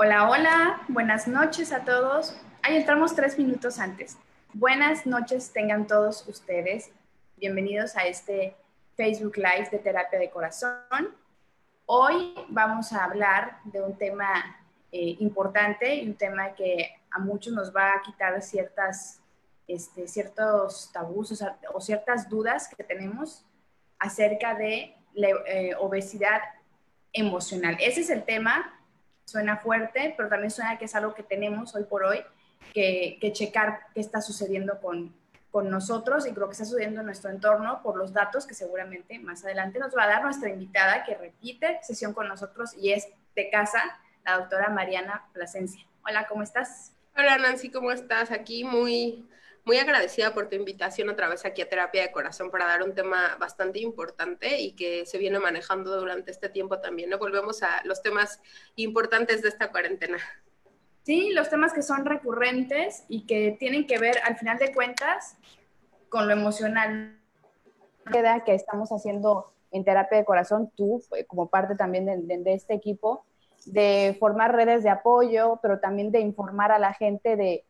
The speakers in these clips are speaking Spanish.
Hola, hola, buenas noches a todos. Ahí entramos tres minutos antes. Buenas noches tengan todos ustedes. Bienvenidos a este Facebook Live de Terapia de Corazón. Hoy vamos a hablar de un tema eh, importante y un tema que a muchos nos va a quitar ciertas, este, ciertos tabús o, ciertas dudas que tenemos acerca de la eh, obesidad emocional. Ese es el tema suena fuerte, pero también suena que es algo que tenemos hoy por hoy que, checar qué está sucediendo con, con nosotros y creo que está sucediendo en nuestro entorno por los datos que seguramente más adelante nos va a dar nuestra invitada que repite sesión con nosotros y es de casa, la doctora Mariana Plasencia. Hola, ¿cómo estás? Hola Nancy, ¿cómo estás? Aquí muy muy agradecida por tu invitación otra vez aquí a Terapia de Corazón para dar un tema bastante importante y que se viene manejando durante este tiempo también. ¿no? Volvemos a los temas importantes de esta cuarentena. Sí, los temas que son recurrentes y que tienen que ver, al final de cuentas, con lo emocional. Queda que estamos haciendo en Terapia de Corazón, tú eh, como parte también de, de este equipo, de formar redes de apoyo, pero también de informar a la gente de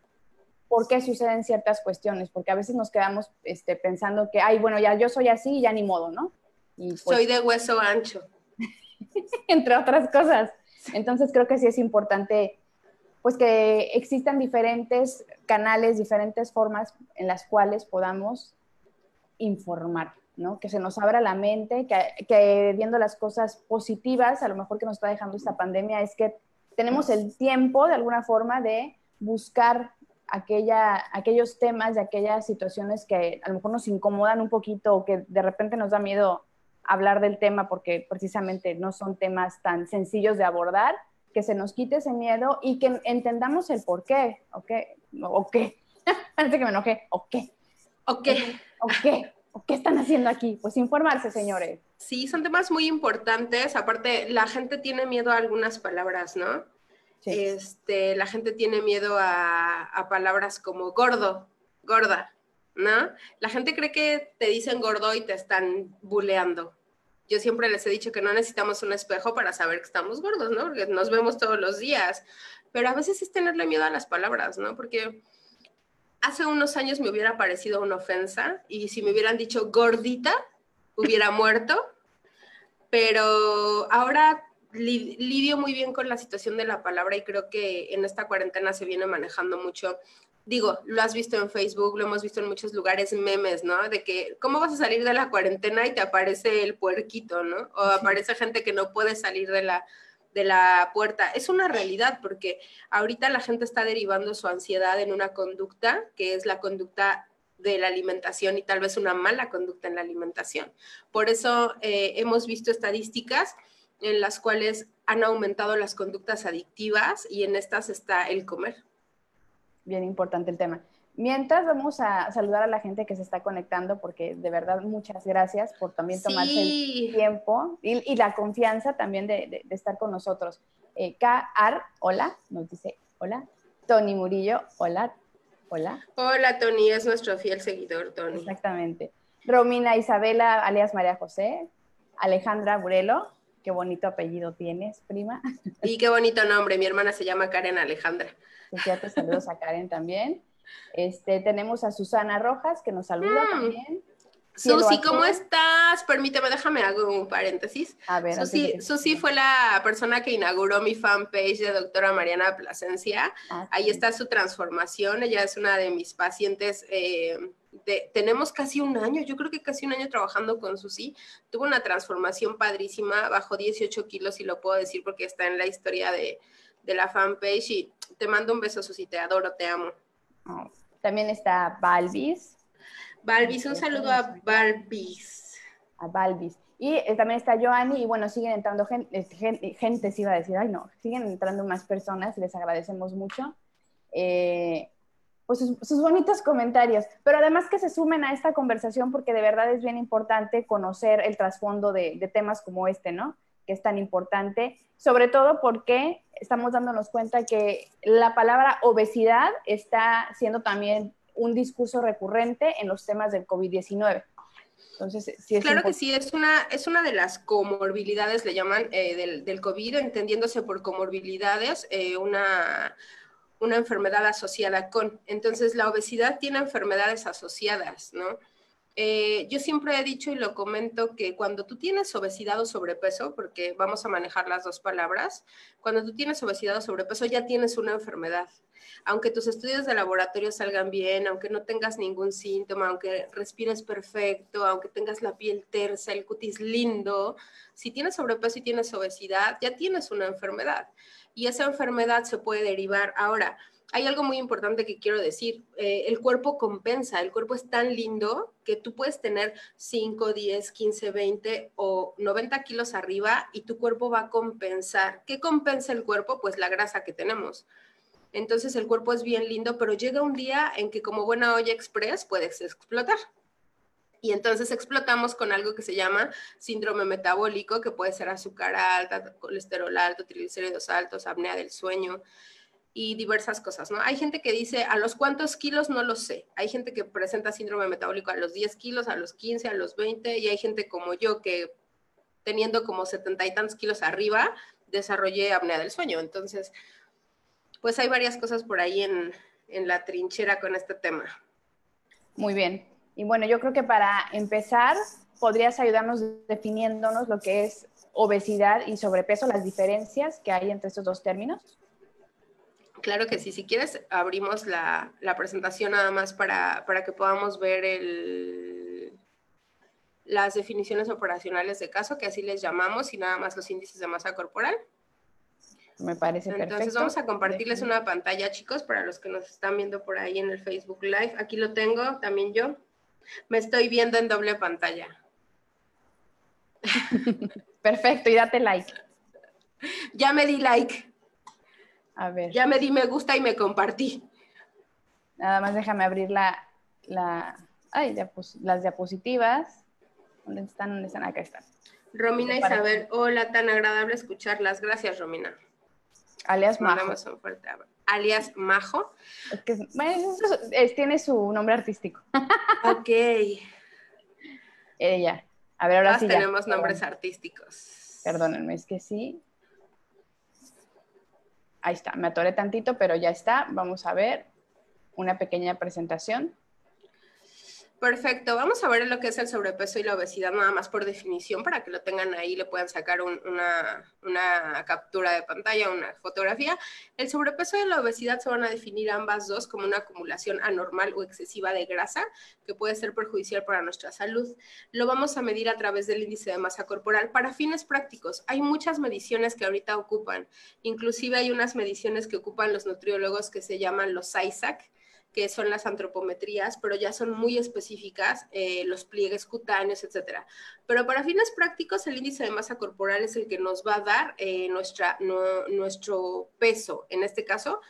por qué suceden ciertas cuestiones, porque a veces nos quedamos este, pensando que, ay, bueno, ya yo soy así y ya ni modo, ¿no? Y pues soy de hueso ancho. entre otras cosas. Entonces creo que sí es importante, pues que existan diferentes canales, diferentes formas en las cuales podamos informar, ¿no? Que se nos abra la mente, que, que viendo las cosas positivas, a lo mejor que nos está dejando esta pandemia, es que tenemos el tiempo de alguna forma de buscar aquella, aquellos temas y aquellas situaciones que a lo mejor nos incomodan un poquito o que de repente nos da miedo hablar del tema porque precisamente no son temas tan sencillos de abordar, que se nos quite ese miedo y que entendamos el por qué, ¿ok? ¿O qué? Parece que me enojé, ¿o qué? ¿O qué? ¿O qué? ¿O qué están haciendo aquí? Pues informarse, señores. Sí, son temas muy importantes. Aparte, la gente tiene miedo a algunas palabras, ¿no? Este, la gente tiene miedo a, palabras como gordo, gorda, ¿no? La gente cree que te dicen gordo y te están buleando. Yo siempre les he dicho que no necesitamos un espejo para saber que estamos gordos, ¿no? Porque nos vemos todos los días. Pero a veces es tenerle miedo a las palabras, ¿no? Porque hace unos años me hubiera parecido una ofensa y si me hubieran dicho gordita, hubiera muerto. Pero ahora lidio muy bien con la situación de la palabra y creo que en esta cuarentena se viene manejando mucho. Digo, lo has visto en Facebook, lo hemos visto en muchos lugares, memes, ¿no? De que, ¿cómo vas a salir de la cuarentena y te aparece el puerquito, ¿no? O aparece gente que no puede salir de la, de la puerta. Es una realidad porque ahorita la gente está derivando su ansiedad en una conducta que es la conducta de la alimentación y tal vez una mala conducta en la alimentación. Por eso eh, hemos visto estadísticas en las cuales han aumentado las conductas adictivas y en estas está el comer. Bien importante el tema. Mientras vamos a saludar a la gente que se está conectando, porque de verdad muchas gracias por también tomarse el tiempo y, la confianza también de, estar con nosotros. Eh, K.R. hola, nos dice hola. Tony Murillo, hola, hola. Hola Tony, es nuestro fiel seguidor, Tony. Exactamente. Romina Isabela, alias María José. Alejandra Burelo, Qué bonito apellido tienes, prima. Y qué bonito nombre. Mi hermana se llama Karen Alejandra. saludos a Karen también. Este, tenemos a Susana Rojas que nos saluda mm. también. Susi, ¿cómo estás? Permíteme, déjame hago un paréntesis. A ver, Susi, Susi fue la persona que inauguró mi fanpage de doctora Mariana Plasencia. Ah, Ahí está su transformación. Ella es una de mis pacientes eh, tenemos casi un año, yo creo que casi un año trabajando con Susi, tuvo una transformación padrísima, bajó 18 kilos y lo puedo decir porque está en la historia de, la fanpage y te mando un beso Susi, te adoro, te amo. Oh, también está Balvis. Balvis, un saludo a Balvis. A Balvis. Y eh, también está Joanny y bueno, siguen entrando gente, gente, gente, se iba a decir, ay no, siguen entrando más personas, les agradecemos mucho. Eh, pues sus, bonitos comentarios, pero además que se sumen a esta conversación porque de verdad es bien importante conocer el trasfondo de, temas como este, ¿no? Que es tan importante, sobre todo porque estamos dándonos cuenta que la palabra obesidad está siendo también un discurso recurrente en los temas del COVID-19. Entonces, sí es Claro que sí, es una, es una de las comorbilidades, le llaman, eh, del, del, COVID, entendiéndose por comorbilidades, eh, una, una enfermedad asociada con. Entonces, la obesidad tiene enfermedades asociadas, ¿no? Eh, yo siempre he dicho y lo comento que cuando tú tienes obesidad o sobrepeso, porque vamos a manejar las dos palabras, cuando tú tienes obesidad o sobrepeso ya tienes una enfermedad. Aunque tus estudios de laboratorio salgan bien, aunque no tengas ningún síntoma, aunque respires perfecto, aunque tengas la piel tersa, el cutis lindo, si tienes sobrepeso y tienes obesidad, ya tienes una enfermedad. Y esa enfermedad se puede derivar ahora hay algo muy importante que quiero decir. Eh, el cuerpo compensa, el cuerpo es tan lindo que tú puedes tener 5, 10, 15, 20 o 90 kilos arriba y tu cuerpo va a compensar. ¿Qué compensa el cuerpo? Pues la grasa que tenemos. Entonces el cuerpo es bien lindo, pero llega un día en que como buena olla express puedes explotar. Y entonces explotamos con algo que se llama síndrome metabólico, que puede ser azúcar alta, colesterol alto, triglicéridos altos, apnea del sueño y diversas cosas, ¿no? Hay gente que dice, a los cuántos kilos no lo sé. Hay gente que presenta síndrome metabólico a los 10 kilos, a los 15, a los 20, y hay gente como yo que teniendo como setenta y tantos kilos arriba, desarrollé apnea del sueño. Entonces, pues hay varias cosas por ahí en, en la trinchera con este tema. Muy bien. Y bueno, yo creo que para empezar, podrías ayudarnos definiéndonos lo que es obesidad y sobrepeso, las diferencias que hay entre estos dos términos. Claro que sí, si quieres abrimos la, presentación nada más para, que podamos ver el, las definiciones operacionales de caso, que así les llamamos, y nada más los índices de masa corporal. Me parece perfecto. Entonces vamos a compartirles una pantalla, chicos, para los que nos están viendo por ahí en el Facebook Live. Aquí lo tengo, también yo. Me estoy viendo en doble pantalla. Perfecto, y date like. Ya me di like. A ver. Ya me di me gusta y me compartí. Nada más déjame abrir la, la ay, las diapositivas. ¿Dónde están? ¿Dónde están? Acá están. Romina Isabel, hola, tan agradable escucharlas. Gracias, Romina. Alias Majo. Alias Majo. Es que, tiene su nombre artístico. ok. Ella. A ver, ahora sí. tenemos nombres artísticos. Perdónenme, es que sí. Ahí está, me atoré tantito, pero ya está. Vamos a ver una pequeña presentación. Perfecto, vamos a ver lo que es el sobrepeso y la obesidad nada más por definición para que lo tengan ahí, le puedan sacar una, captura de pantalla, una fotografía. El sobrepeso y la obesidad se van a definir ambas dos como una acumulación anormal o excesiva de grasa que puede ser perjudicial para nuestra salud. Lo vamos a medir a través del índice de masa corporal para fines prácticos. Hay muchas mediciones que ahorita ocupan, inclusive hay unas mediciones que ocupan los nutriólogos que se llaman los ISAC que son las antropometrías, pero ya son muy específicas, eh, los pliegues cutáneos, etcétera. Pero para fines prácticos, el índice de masa corporal es el que nos va a dar eh, nuestra, nuestro peso. En este caso,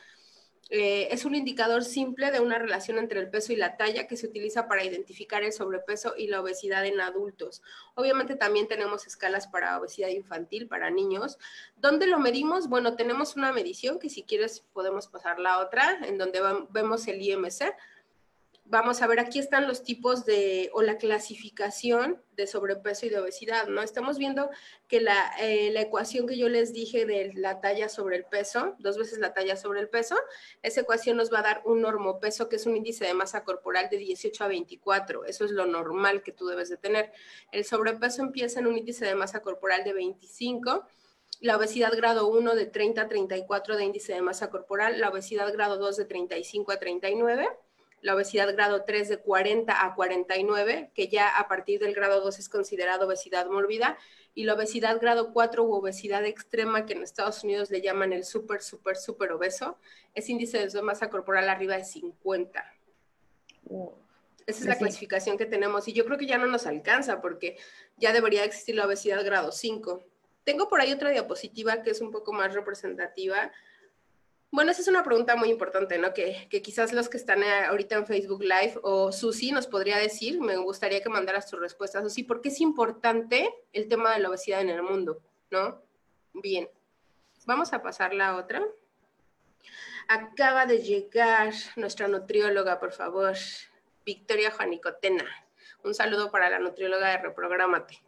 eh, es un indicador simple de una relación entre el peso y la talla que se utiliza para identificar el sobrepeso y la obesidad en adultos. Obviamente también tenemos escalas para obesidad infantil, para niños. ¿Dónde lo medimos? Bueno, tenemos una medición que si quieres podemos pasar la otra, en donde vemos el IMC vamos a ver, aquí están los tipos de, o la clasificación de sobrepeso y de obesidad, ¿no? Estamos viendo que la, eh, la, ecuación que yo les dije de la talla sobre el peso, dos veces la talla sobre el peso, esa ecuación nos va a dar un normopeso, que es un índice de masa corporal de 18 a 24. Eso es lo normal que tú debes de tener. El sobrepeso empieza en un índice de masa corporal de 25 la obesidad grado 1 de 30 a 34 de índice de masa corporal, la obesidad grado 2 de 35 a 39 la obesidad grado 3 de 40 a 49, que ya a partir del grado 2 es considerado obesidad mórbida, y la obesidad grado 4 u obesidad extrema, que en Estados Unidos le llaman el súper, súper, súper obeso, es índice de masa corporal arriba de 50. Esa es la clasificación que tenemos y yo creo que ya no nos alcanza porque ya debería existir la obesidad grado 5. Tengo por ahí otra diapositiva que es un poco más representativa bueno, esa es una pregunta muy importante, ¿no? Que, quizás los que están eh, ahorita en Facebook Live o Susi nos podría decir, me gustaría que mandaras tu respuesta, Susi, ¿por qué es importante el tema de la obesidad en el mundo, ¿no? Bien, vamos a pasar la otra. Acaba de llegar nuestra nutrióloga, por favor, Victoria Juanicotena. Un saludo para la nutrióloga de Reprográmate.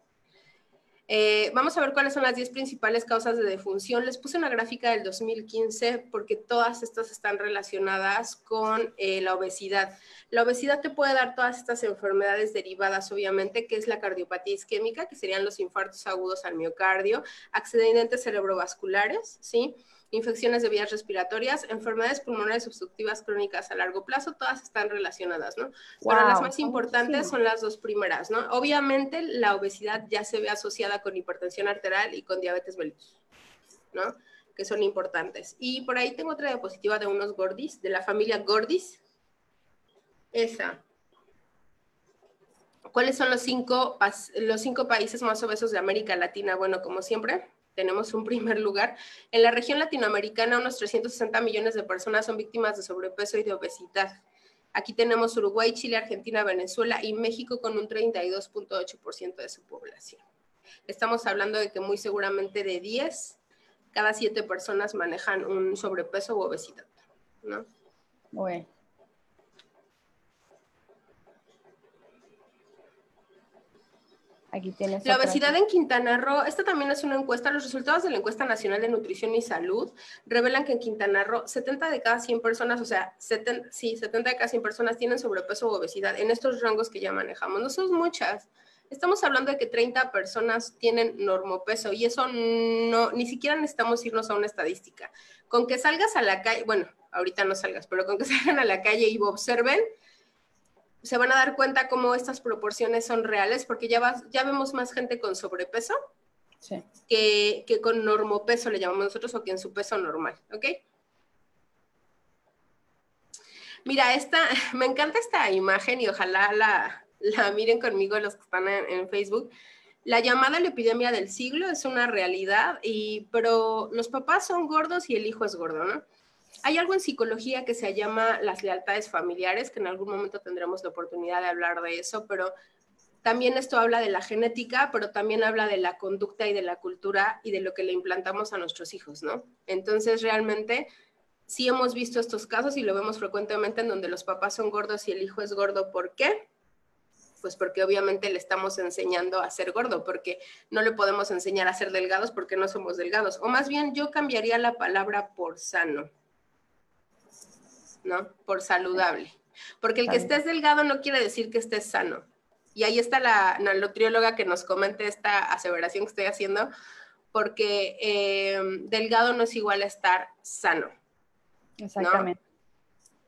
Eh, vamos a ver cuáles son las 10 principales causas de defunción. Les puse una gráfica del 2015 porque todas estas están relacionadas con eh, la obesidad. La obesidad te puede dar todas estas enfermedades derivadas, obviamente, que es la cardiopatía isquémica, que serían los infartos agudos al miocardio, accidentes cerebrovasculares, ¿sí? Infecciones de vías respiratorias, enfermedades pulmonares obstructivas crónicas a largo plazo, todas están relacionadas, ¿no? Pero las más importantes son las dos primeras, ¿no? Obviamente la obesidad ya se ve asociada con hipertensión arterial y con diabetes mellitus, ¿no? Que son importantes. Y por ahí tengo otra diapositiva de unos gordis, de la familia gordis. Esa. ¿Cuáles son los cinco, los cinco países más obesos de América Latina? Bueno, como siempre, tenemos un primer lugar. En la región latinoamericana, unos 360 millones de personas son víctimas de sobrepeso y de obesidad. Aquí tenemos Uruguay, Chile, Argentina, Venezuela y México con un 32.8% de su población. Estamos hablando de que muy seguramente de 10, cada 7 personas manejan un sobrepeso u obesidad, ¿no? Bueno. Aquí tienes la obesidad en Quintana Roo, esta también es una encuesta, los resultados de la encuesta nacional de nutrición y salud revelan que en Quintana Roo 70 de cada 100 personas, o sea, 70, sí, 70 de cada 100 personas tienen sobrepeso o obesidad en estos rangos que ya manejamos. No son muchas. Estamos hablando de que 30 personas tienen normopeso y eso no, ni siquiera necesitamos irnos a una estadística. Con que salgas a la calle, bueno, ahorita no salgas, pero con que salgan a la calle y observen, se van a dar cuenta cómo estas proporciones son reales, porque ya, ya vemos más gente con sobrepeso que, que, con normopeso, le llamamos nosotros, o que en su peso normal, ¿ok? Mira, esta, me encanta esta imagen y ojalá la, la miren conmigo los que están en, en, Facebook. La llamada la epidemia del siglo es una realidad, y, pero los papás son gordos y el hijo es gordo, ¿no? Hay algo en psicología que se llama las lealtades familiares, que en algún momento tendremos la oportunidad de hablar de eso, pero también esto habla de la genética, pero también habla de la conducta y de la cultura y de lo que le implantamos a nuestros hijos, ¿no? Entonces, realmente, sí hemos visto estos casos y lo vemos frecuentemente en donde los papás son gordos y el hijo es gordo. ¿Por qué? Pues porque obviamente le estamos enseñando a ser gordo, porque no le podemos enseñar a ser delgados porque no somos delgados. O más bien, yo cambiaría la palabra por sano ¿no? Por saludable. Porque el que estés delgado no quiere decir que estés sano. Y ahí está la, nutrióloga que nos comente esta aseveración que estoy haciendo, porque em, delgado no es igual a estar sano. Exactamente.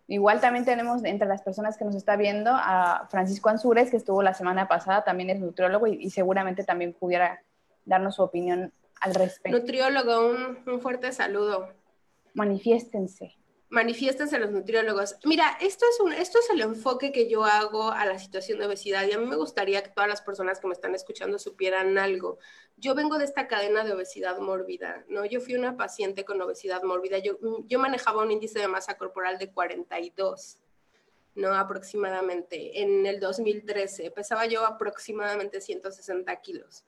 Igual también tenemos entre las personas que nos está viendo a Francisco Ansures, que estuvo la semana pasada, también es nutriólogo y, seguramente también pudiera darnos su opinión al respecto. Nutriólogo, un, un fuerte saludo. Manifiéstense manifiéstense los nutriólogos. Mira, esto es, un, esto es el enfoque que yo hago a la situación de obesidad y a mí me gustaría que todas las personas que me están escuchando supieran algo. Yo vengo de esta cadena de obesidad mórbida, ¿no? Yo fui una paciente con obesidad mórbida. Yo, yo manejaba un índice de masa corporal de 42, ¿no? Aproximadamente. En el 2013 pesaba yo aproximadamente 160 kilos.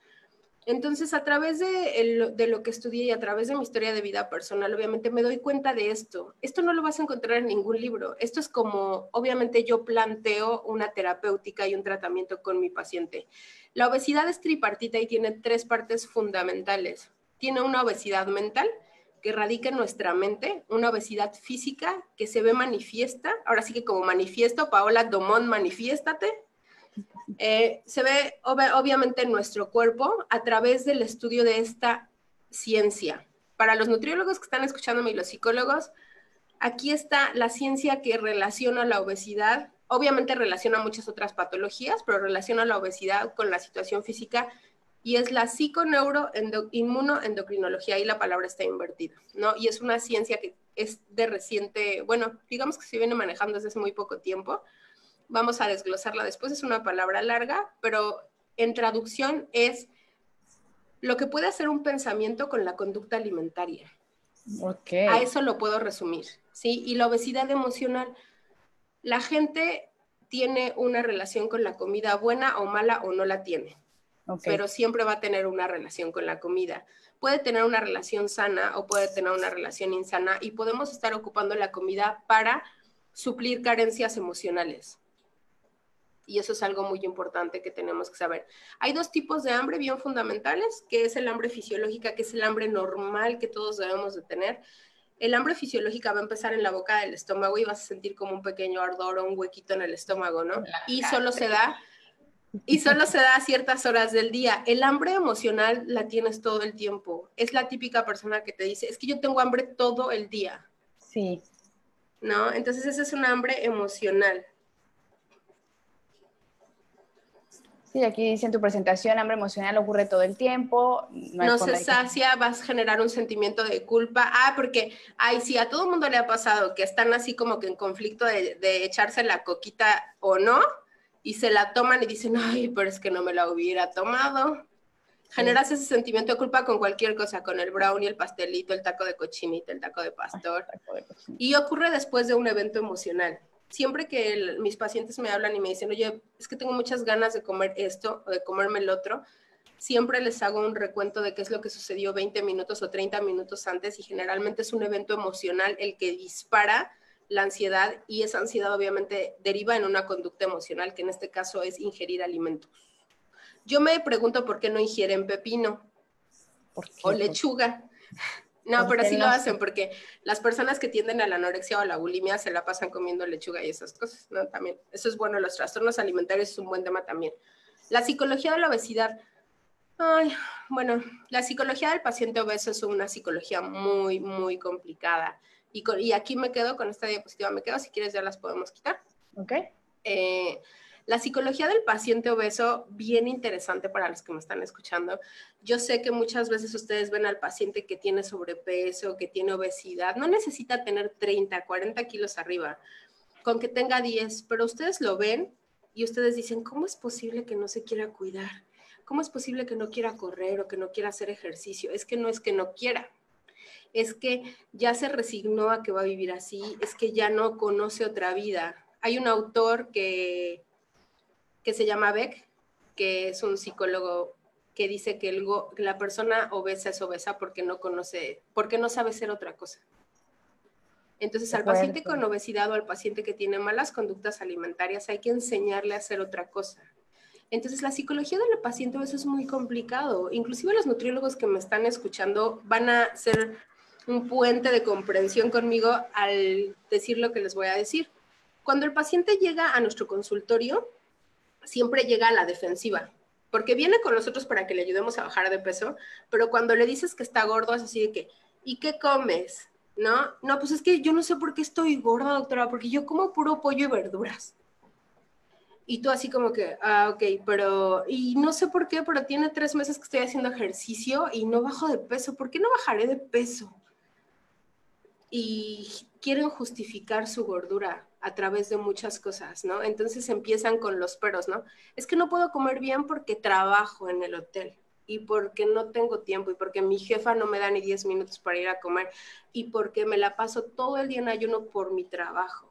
Entonces, a través de, lo que estudié y a través de mi historia de vida personal, obviamente me doy cuenta de esto. Esto no lo vas a encontrar en ningún libro. Esto es como, obviamente yo planteo una terapéutica y un tratamiento con mi paciente. La obesidad es tripartita y tiene tres partes fundamentales. Tiene una obesidad mental que radica en nuestra mente, una obesidad física que se ve manifiesta. Ahora sí que como manifiesto, Paola Domón, manifiéstate eh, se ve obviamente en nuestro cuerpo a través del estudio de esta ciencia. Para los nutriólogos que están escuchándome y los psicólogos, aquí está la ciencia que relaciona la obesidad, obviamente relaciona muchas otras patologías, pero relaciona la obesidad con la situación física y es la psiconeuroinmunoendocrinología, y la palabra está invertida, ¿no? Y es una ciencia que es de reciente, bueno, digamos que se viene manejando desde hace muy poco tiempo, Vamos a desglosarla después, es una palabra larga, pero en traducción es lo que puede hacer un pensamiento con la conducta alimentaria. Okay. A eso lo puedo resumir, ¿sí? Y la obesidad emocional. La gente tiene una relación con la comida buena o mala o no la tiene, pero siempre va a tener una relación con la comida. Puede tener una relación sana o puede tener una relación insana y podemos estar ocupando la comida para suplir carencias emocionales. Y eso es algo muy importante que tenemos que saber. Hay dos tipos de hambre bien fundamentales, que es el hambre fisiológica, que es el hambre normal que todos debemos de tener. El hambre fisiológica va a empezar en la boca del estómago y vas a sentir como un pequeño ardor o un huequito en el estómago, ¿no? Y solo se da y solo se da a ciertas horas del día. El hambre emocional la tienes todo el tiempo. Es la típica persona que te dice, es que yo tengo hambre todo el día. Sí. ¿No? Entonces ese es un hambre emocional. Sí, aquí dice en tu presentación, hambre emocional ocurre todo el tiempo. No, se sacia, vas a generar un sentimiento de culpa. Ah, porque, ay, sí, a todo mundo le ha pasado que están así como que en conflicto de, de echarse la coquita o no, y se la toman y dicen, ay, pero es que no me la hubiera tomado. Generas ese sentimiento de culpa con cualquier cosa, con el brownie, el pastelito, el taco de cochinita, el taco de pastor. y ocurre después de un evento emocional siempre que mis pacientes me hablan y me dicen, oye, es que tengo muchas ganas de comer esto o de comerme el otro, siempre les hago un recuento de qué es lo que sucedió 20 minutos o 30 minutos antes y generalmente es un evento emocional el que dispara la ansiedad y esa ansiedad obviamente deriva en una conducta emocional que en este caso es ingerir alimentos. Yo me pregunto por qué no ingieren pepino o lechuga. No, pero sí lo hacen porque las personas que tienden a la anorexia o a la bulimia se la pasan comiendo lechuga y esas cosas, ¿no? También, eso es bueno, los trastornos alimentarios es un buen tema también. La psicología de la obesidad. Ay, bueno, la psicología del paciente obeso es una psicología muy, muy complicada. Y, y aquí me quedo con esta diapositiva, me quedo, si quieres ya las podemos quitar. Ok. Eh, la psicología del paciente obeso, bien interesante para los que me están escuchando. Yo sé que muchas veces ustedes ven al paciente que tiene sobrepeso, que tiene obesidad, no necesita tener 30, 40 kilos arriba, con que tenga 10, pero ustedes lo ven y ustedes dicen, ¿cómo es posible que no se quiera cuidar? ¿Cómo es posible que no quiera correr o que no quiera hacer ejercicio? Es que no es que no quiera, es que ya se resignó a que va a vivir así, es que ya no conoce otra vida. Hay un autor que que se llama Beck, que es un psicólogo que dice que el la persona obesa es obesa porque no conoce, porque no sabe ser otra cosa. Entonces, al paciente con obesidad o al paciente que tiene malas conductas alimentarias hay que enseñarle a hacer otra cosa. Entonces, la psicología del paciente obeso es muy complicado. Inclusive los nutriólogos que me están escuchando van a ser un puente de comprensión conmigo al decir lo que les voy a decir. Cuando el paciente llega a nuestro consultorio, siempre llega a la defensiva, porque viene con nosotros para que le ayudemos a bajar de peso, pero cuando le dices que está gordo es así de que, ¿y qué comes? ¿No? No, pues es que yo no sé por qué estoy gorda, doctora, porque yo como puro pollo y verduras. Y tú así como que, ah, ok, pero, y no sé por qué, pero tiene tres meses que estoy haciendo ejercicio y no bajo de peso. ¿Por qué no bajaré de peso? Y quieren justificar su gordura a través de muchas cosas, ¿no? Entonces empiezan con los peros, ¿no? Es que no puedo comer bien porque trabajo en el hotel y porque no tengo tiempo y porque mi jefa no me da ni 10 minutos para ir a comer y porque me la paso todo el día en ayuno por mi trabajo.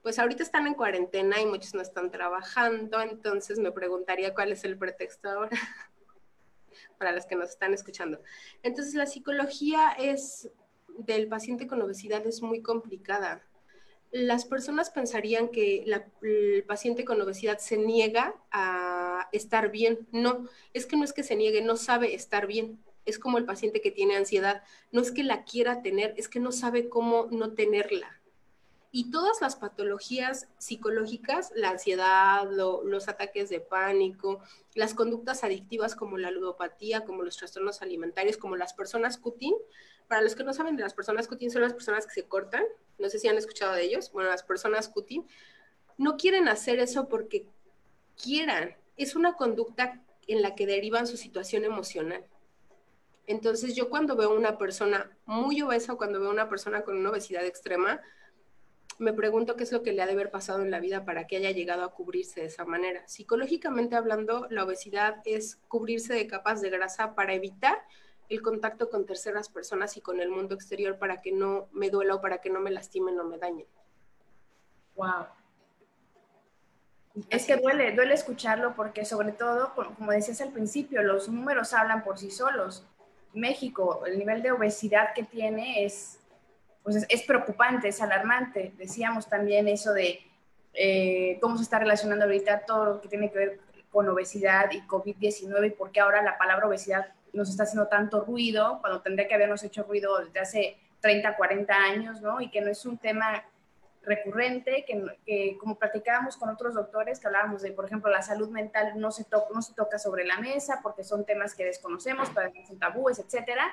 Pues ahorita están en cuarentena y muchos no están trabajando, entonces me preguntaría cuál es el pretexto ahora para los que nos están escuchando. Entonces la psicología es del paciente con obesidad es muy complicada las personas pensarían que el paciente con obesidad se niega a estar bien. No, es que no es que se niegue, no sabe estar bien. Es como el paciente que tiene ansiedad. No es que la quiera tener, es que no sabe cómo no tenerla. Y todas las patologías psicológicas, la ansiedad, los ataques de pánico, las conductas adictivas como la ludopatía, como los trastornos alimentarios, como las personas cutín, para los que no saben las personas cutín, son las personas que se cortan, no sé si han escuchado de ellos, bueno, las personas cutín, no quieren hacer eso porque quieran, es una conducta en la que derivan su situación emocional. Entonces yo cuando veo una persona muy obesa o cuando veo una persona con una obesidad extrema, me pregunto qué es lo que le ha de haber pasado en la vida para que haya llegado a cubrirse de esa manera. Psicológicamente hablando, la obesidad es cubrirse de capas de grasa para evitar el contacto con terceras personas y con el mundo exterior para que no me duela o para que no me lastimen o me dañen. Wow. Es que duele, duele escucharlo porque sobre todo, como decías al principio, los números hablan por sí solos. México, el nivel de obesidad que tiene es, pues es, preocupante, es alarmante. Decíamos también eso de eh, cómo se está relacionando ahorita todo lo que tiene que ver con obesidad y COVID-19 y por qué ahora la palabra obesidad nos está haciendo tanto ruido cuando tendría que habernos hecho ruido desde hace 30, 40 años, ¿no? Y que no es un tema recurrente, que, como platicábamos con otros doctores, que hablábamos de, por ejemplo, la salud mental no se, no se toca sobre la mesa porque son temas que desconocemos, que son tabúes, etcétera,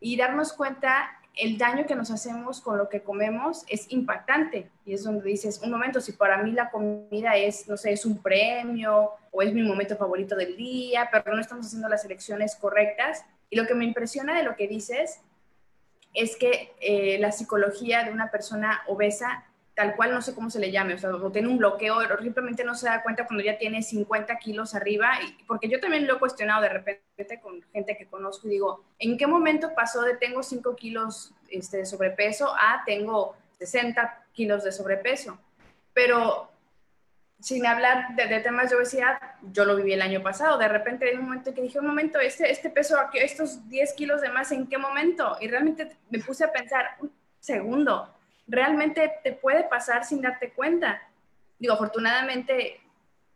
y darnos cuenta el daño que nos hacemos con lo que comemos es impactante. Y es donde dices, un momento, si para mí la comida es, no sé, es un premio o es mi momento favorito del día, pero no estamos haciendo las elecciones correctas. Y lo que me impresiona de lo que dices es que eh, la psicología de una persona obesa, tal cual no sé cómo se le llame, o sea, o tiene un bloqueo, o simplemente no se da cuenta cuando ya tiene 50 kilos arriba, y, porque yo también lo he cuestionado de repente con gente que conozco y digo, ¿en qué momento pasó de tengo 5 kilos este, de sobrepeso a tengo 60 kilos de sobrepeso? Pero sin hablar de, temas de obesidad, yo lo viví el año pasado. De repente, en un momento que dije, un momento, este, este peso, estos 10 kilos de más, ¿en qué momento? Y realmente me puse a pensar, un segundo, realmente te puede pasar sin darte cuenta. Digo, afortunadamente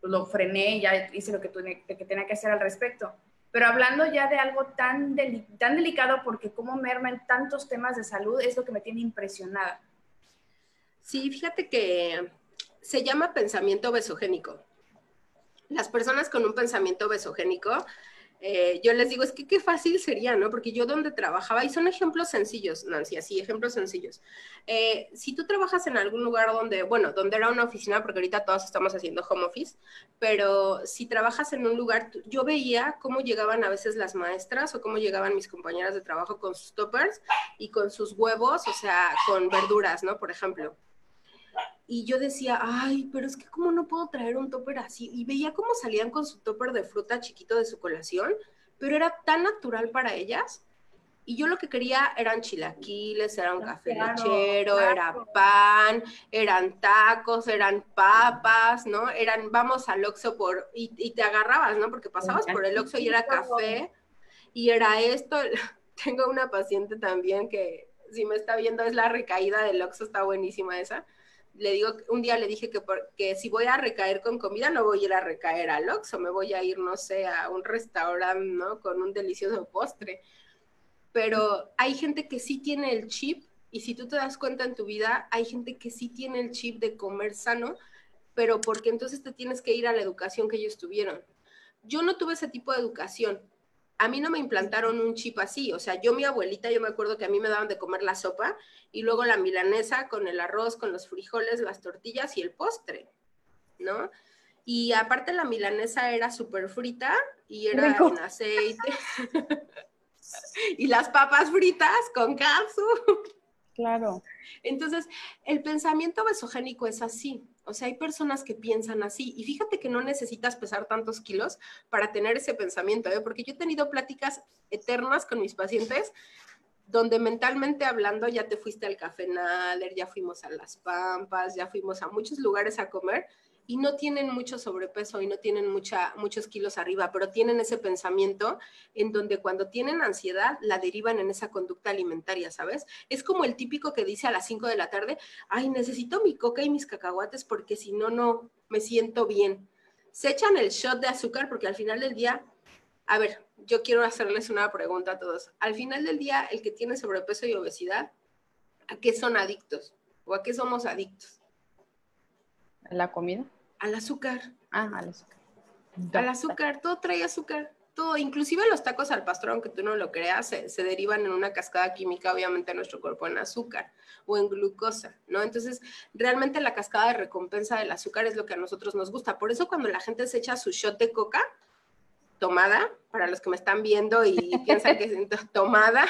lo frené ya hice lo que, tuve, que tenía que hacer al respecto. Pero hablando ya de algo tan, tan delicado, porque cómo merma en tantos temas de salud, es lo que me tiene impresionada. Sí, fíjate que se llama pensamiento besogénico. Las personas con un pensamiento besogénico, eh, yo les digo, es que qué fácil sería, ¿no? Porque yo donde trabajaba, y son ejemplos sencillos, Nancy, así, ejemplos sencillos. Eh, si tú trabajas en algún lugar donde, bueno, donde era una oficina, porque ahorita todos estamos haciendo home office, pero si trabajas en un lugar, yo veía cómo llegaban a veces las maestras o cómo llegaban mis compañeras de trabajo con sus toppers y con sus huevos, o sea, con verduras, ¿no? Por ejemplo y yo decía, ay, pero es que cómo no puedo traer un topper así. Y veía cómo salían con su topper de fruta chiquito de su colación, pero era tan natural para ellas. Y yo lo que quería eran chilaquiles, era un café lechero, era pan, eran tacos, eran papas, ¿no? Eran, vamos al Oxxo por, y, y te agarrabas, ¿no? Porque pasabas por el Oxxo y era café, y era esto. Tengo una paciente también que, si me está viendo, es la recaída del Oxxo, está buenísima esa le digo, un día le dije que, porque si voy a recaer con comida, no voy a ir a recaer al Oxxo, me voy a ir, no sé, a un restaurante, ¿no? Con un delicioso postre. Pero hay gente que sí tiene el chip, y si tú te das cuenta en tu vida, hay gente que sí tiene el chip de comer sano, pero porque entonces te tienes que ir a la educación que ellos tuvieron. Yo no tuve ese tipo de educación a mí no me implantaron un chip así, o sea, yo mi abuelita, yo me acuerdo que a mí me daban de comer la sopa y luego la milanesa con el arroz, con los frijoles, las tortillas y el postre, ¿no? Y aparte la milanesa era súper frita y era en aceite. y las papas fritas con katsu. Claro. Entonces, el pensamiento besogénico es así. O sea, hay personas que piensan así. Y fíjate que no necesitas pesar tantos kilos para tener ese pensamiento, ¿eh? porque yo he tenido pláticas eternas con mis pacientes donde mentalmente hablando ya te fuiste al Café Nader, ya fuimos a Las Pampas, ya fuimos a muchos lugares a comer y no tienen mucho sobrepeso y no tienen mucha, muchos kilos arriba, pero tienen ese pensamiento en donde cuando tienen ansiedad la derivan en esa conducta alimentaria, ¿sabes? Es como el típico que dice a las 5 de la tarde, ay, necesito mi coca y mis cacahuates porque si no, no me siento bien. Se echan el shot de azúcar porque al final del día, a ver, yo quiero hacerles una pregunta a todos. Al final del día, el que tiene sobrepeso y obesidad, ¿a qué son adictos? ¿O a qué somos adictos? ¿A la comida? Al azúcar. Ah, al azúcar. Al azúcar, todo trae azúcar. Todo, inclusive los tacos al pastor, aunque tú no lo creas, se, derivan en una cascada química, obviamente, a nuestro cuerpo en azúcar o en glucosa, ¿no? Entonces, realmente la cascada de recompensa del azúcar es lo que a nosotros nos gusta. Por eso cuando la gente se echa su shot de coca, tomada, para los que me están viendo y piensan que es tomada,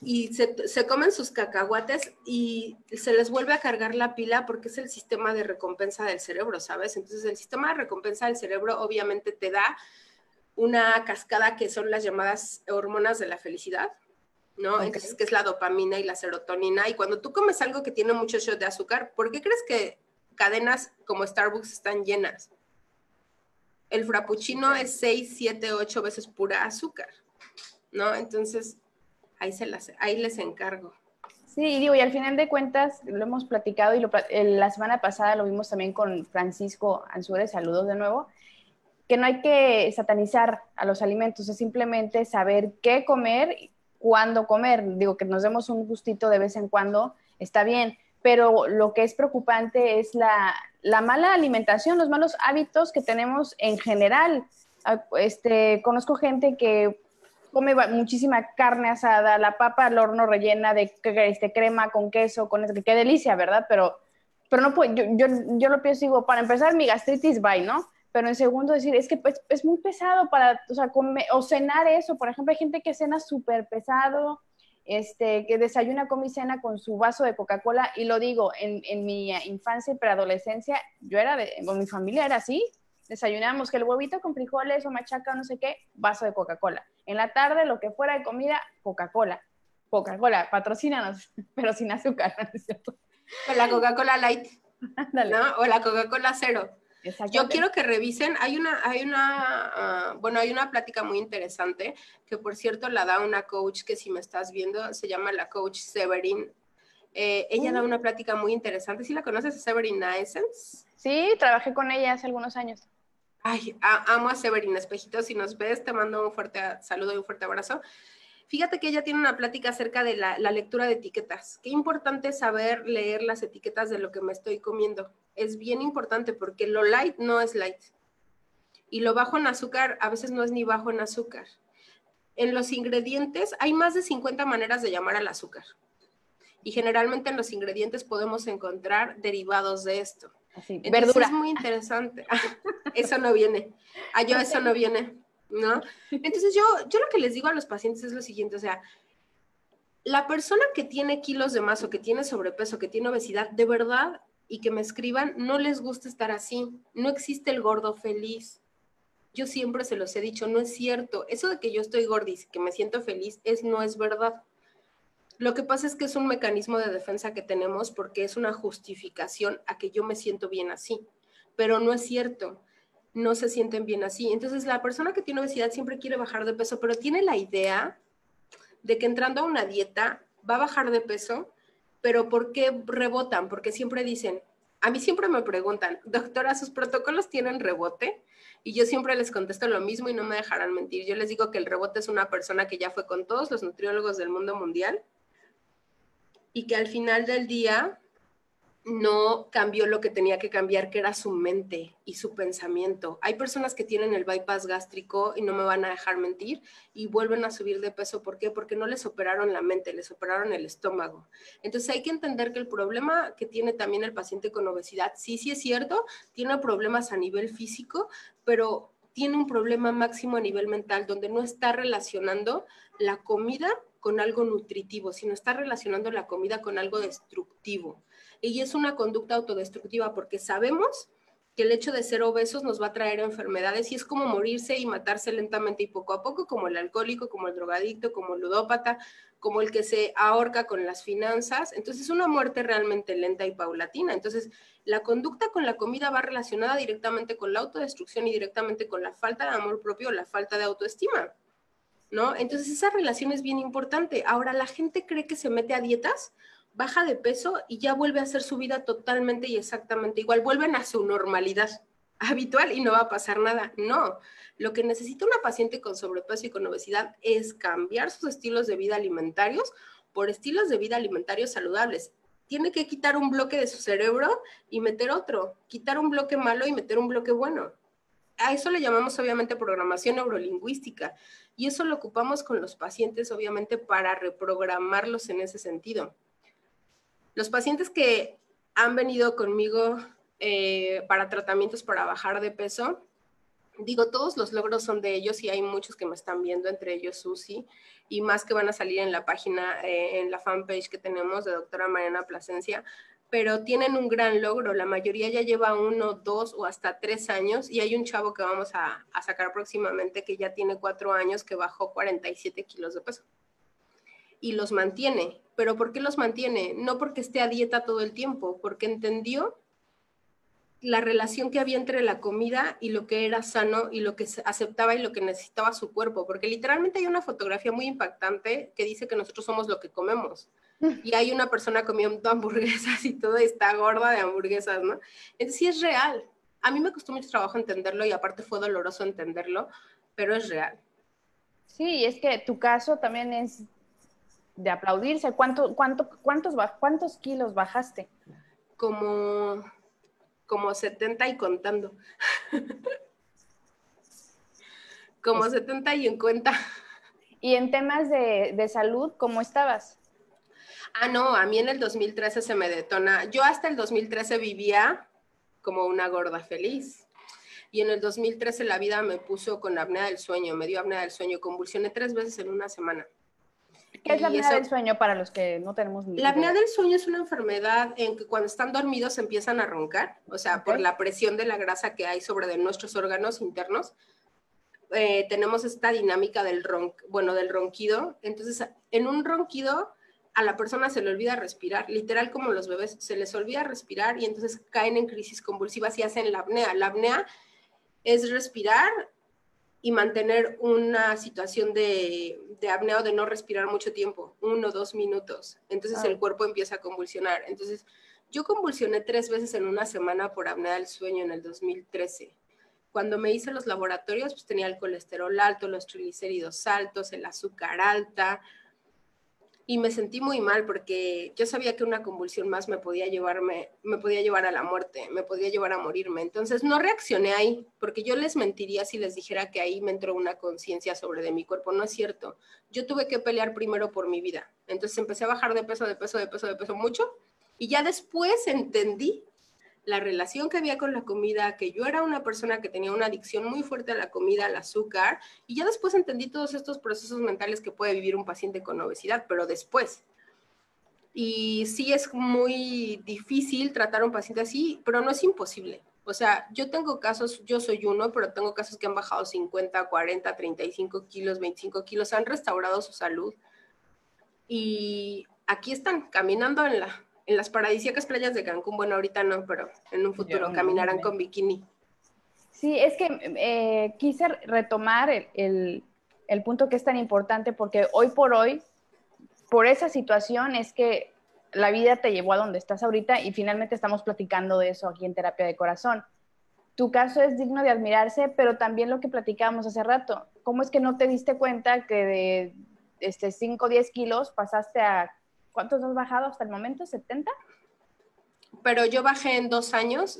y se, comen sus cacahuates y se les vuelve a cargar la pila porque es el sistema de recompensa del cerebro, ¿sabes? Entonces el sistema de recompensa del cerebro obviamente te da una cascada que son las llamadas hormonas de la felicidad, ¿no? Entonces, que es la dopamina y la serotonina. Y cuando tú comes algo que tiene mucho shot de azúcar, ¿por qué crees que cadenas como Starbucks están llenas? El frappuccino es 6, 7, 8 veces pura azúcar, ¿no? Entonces, ahí, se las, ahí les encargo. Sí, y digo, y al final de cuentas lo hemos platicado y lo, la semana pasada lo vimos también con Francisco Ansúrez, saludos de nuevo, que no hay que satanizar a los alimentos, es simplemente saber qué comer, cuándo comer. Digo, que nos demos un gustito de vez en cuando, está bien, pero lo que es preocupante es la, la mala alimentación, los malos hábitos que tenemos en general. Ah, este, conozco gente que come muchísima carne asada, la papa al horno rellena de este, crema con queso, con eso, qué delicia, ¿verdad? Pero, pero no puedo, yo, yo, yo lo pienso, digo, para empezar, mi gastritis va, ¿no? Pero en segundo, decir, es que pues, es muy pesado para, o sea, comer, o cenar eso. Por ejemplo, hay gente que cena súper pesado, este, que desayuna, come y cena con su vaso de Coca-Cola. Y lo digo, en, en, mi infancia y preadolescencia, yo era, de, con mi familia era así. Desayunamos que el huevito con frijoles o machaca o no sé qué, vaso de Coca-Cola. En la tarde, lo que fuera de comida, Coca-Cola. Coca-Cola, patrocínanos, pero sin azúcar, ¿no es cierto? O la Coca-Cola Light, ¿no? O la Coca-Cola Cero. Yo quiero que revisen, hay una, hay una, ah, bueno, hay una plática muy interesante que por cierto la da una coach que si me estás viendo se llama la coach Severin. Eh, ella da mm. una plática muy interesante. ¿Sí la conoces, Severin Essence? Sí, trabajé con ella hace algunos años. Ay, amo a Severin Espejitos. Si nos ves, te mando un fuerte saludo y un fuerte abrazo. Fíjate que ella tiene una plática acerca de la, la, lectura de etiquetas. Qué importante saber leer las etiquetas de lo que me estoy comiendo. Es bien importante porque lo light no es light. Y lo bajo en azúcar a veces no es ni bajo en azúcar. En los ingredientes hay más de 50 maneras de llamar al azúcar. Y generalmente en los ingredientes podemos encontrar derivados de esto. Así, verdura. Es muy interesante. eso no viene. Ah, yo eso no viene. ¿no? Entonces yo, yo lo que les digo a los pacientes es lo siguiente, o sea, la persona que tiene kilos de más o que tiene sobrepeso, que tiene obesidad, de verdad, y que me escriban, no les gusta estar así, no existe el gordo feliz. Yo siempre se los he dicho, no es cierto. Eso de que yo estoy gordis, que me siento feliz, es no es verdad. Lo que pasa es que es un mecanismo de defensa que tenemos porque es una justificación a que yo me siento bien así, pero no es cierto no se sienten bien así. Entonces, la persona que tiene obesidad siempre quiere bajar de peso, pero tiene la idea de que entrando a una dieta va a bajar de peso, pero ¿por qué rebotan? Porque siempre dicen, a mí siempre me preguntan, doctora, ¿sus protocolos tienen rebote? Y yo siempre les contesto lo mismo y no me dejarán mentir. Yo les digo que el rebote es una persona que ya fue con todos los nutriólogos del mundo mundial y que al final del día no cambió lo que tenía que cambiar, que era su mente y su pensamiento. Hay personas que tienen el bypass gástrico y no me van a dejar mentir y vuelven a subir de peso. ¿Por qué? Porque no les operaron la mente, les operaron el estómago. Entonces hay que entender que el problema que tiene también el paciente con obesidad, sí, sí es cierto, tiene problemas a nivel físico, pero tiene un problema máximo a nivel mental, donde no está relacionando la comida con algo nutritivo, sino está relacionando la comida con algo destructivo y es una conducta autodestructiva porque sabemos que el hecho de ser obesos nos va a traer enfermedades y es como morirse y matarse lentamente y poco a poco, como el alcohólico, como el drogadicto, como el ludópata, como el que se ahorca con las finanzas. Entonces es una muerte realmente lenta y paulatina. Entonces la conducta con la comida va relacionada directamente con la autodestrucción y directamente con la falta de amor propio, la falta de autoestima. ¿No? Entonces esa relación es bien importante. Ahora la gente cree que se mete a dietas baja de peso y ya vuelve a hacer su vida totalmente y exactamente igual, vuelven a su normalidad habitual y no va a pasar nada. No, lo que necesita una paciente con sobrepeso y con obesidad es cambiar sus estilos de vida alimentarios por estilos de vida alimentarios saludables. Tiene que quitar un bloque de su cerebro y meter otro, quitar un bloque malo y meter un bloque bueno. A eso le llamamos obviamente programación neurolingüística y eso lo ocupamos con los pacientes obviamente para reprogramarlos en ese sentido. Los pacientes que han venido conmigo eh, para tratamientos para bajar de peso, digo, todos los logros son de ellos y hay muchos que me están viendo, entre ellos Susi, y más que van a salir en la página, eh, en la fanpage que tenemos de doctora Mariana Plasencia, pero tienen un gran logro. La mayoría ya lleva uno, dos o hasta tres años y hay un chavo que vamos a, a sacar próximamente que ya tiene cuatro años que bajó 47 kilos de peso y los mantiene. ¿Pero por qué los mantiene? No porque esté a dieta todo el tiempo, porque entendió la relación que había entre la comida y lo que era sano y lo que aceptaba y lo que necesitaba su cuerpo, porque literalmente hay una fotografía muy impactante que dice que nosotros somos lo que comemos. y hay una persona comiendo hamburguesas y todo está gorda de hamburguesas, ¿no? Entonces sí es real. A mí me costó mucho trabajo entenderlo y aparte fue doloroso entenderlo, pero es real. Sí, es que tu caso también es de aplaudirse. ¿Cuánto, cuánto, cuántos, ¿Cuántos kilos bajaste? Como, como 70 y contando. como 70 y en cuenta. ¿Y en temas de, de salud, cómo estabas? Ah, no, a mí en el 2013 se me detona. Yo hasta el 2013 vivía como una gorda feliz. Y en el 2013 la vida me puso con apnea del sueño, me dio apnea del sueño, convulsioné tres veces en una semana. ¿Qué es la apnea del sueño para los que no tenemos ni La apnea del sueño es una enfermedad en que cuando están dormidos empiezan a roncar, o sea, por la presión de la grasa que hay sobre de nuestros órganos internos. Eh, tenemos esta dinámica del ron, bueno, del ronquido. Entonces, en un ronquido a la persona se le olvida respirar, literal como los bebés, se les olvida respirar y entonces caen en crisis convulsivas y hacen la apnea. La apnea es respirar y mantener una situación de, de apnea o de no respirar mucho tiempo, uno o dos minutos. Entonces el cuerpo empieza a convulsionar. Entonces yo convulsioné tres veces en una semana por apnea del sueño en el 2013. Cuando me hice los laboratorios, pues tenía el colesterol alto, los triglicéridos altos, el azúcar alta, y me sentí muy mal porque yo sabía que una convulsión más me podía llevarme, me podía llevar a la muerte, me podía llevar a morirme. Entonces no reaccioné ahí, porque yo les mentiría si les dijera que ahí me entró una conciencia sobre de mi cuerpo. No es cierto. Yo tuve que pelear primero por mi vida. Entonces empecé a bajar de peso, de peso, de peso, de peso mucho. Y ya después entendí la relación que había con la comida, que yo era una persona que tenía una adicción muy fuerte a la comida, al azúcar, y ya después entendí todos estos procesos mentales que puede vivir un paciente con obesidad, pero después. Y sí es muy difícil tratar a un paciente así, pero no es imposible. O sea, yo tengo casos, yo soy uno, pero tengo casos que han bajado 50, 40, 35 kilos, 25 kilos, han restaurado su salud. Y aquí están caminando en la, en las paradisíacas playas de Cancún, bueno, ahorita no, pero en un futuro caminarán con bikini. Sí, es que eh, quise retomar el, el, punto que es tan importante porque hoy por hoy, por esa situación es que la vida te llevó a donde estás ahorita y finalmente estamos platicando de eso aquí en Terapia de Corazón. Tu caso es digno de admirarse, pero también lo que platicábamos hace rato, ¿cómo es que no te diste cuenta que de este, 5 o 10 kilos pasaste a ¿Cuántos has bajado hasta el momento? ¿70? Pero yo bajé en dos años,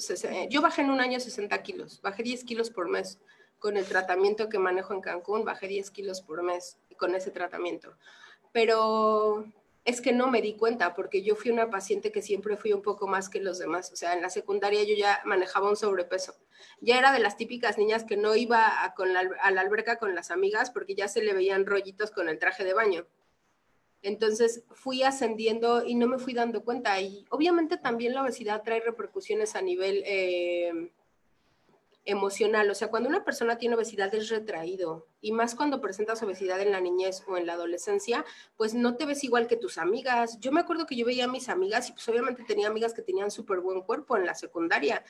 yo bajé en un año 60 kilos, bajé 10 kilos por mes. Con el tratamiento que manejo en Cancún, bajé 10 kilos por mes con ese tratamiento. Pero es que no me di cuenta porque yo fui una paciente que siempre fui un poco más que los demás. O sea, en la secundaria yo ya manejaba un sobrepeso. Ya era de las típicas niñas que no iba a, con la, a la alberca con las amigas porque ya se le veían rollitos con el traje de baño. Entonces fui ascendiendo y no me fui dando cuenta. Y obviamente también la obesidad trae repercusiones a nivel eh, emocional. O sea, cuando una persona tiene obesidad es retraído. Y más cuando presentas obesidad en la niñez o en la adolescencia, pues no te ves igual que tus amigas. Yo me acuerdo que yo veía a mis amigas y pues obviamente tenía amigas que tenían súper buen cuerpo en la secundaria.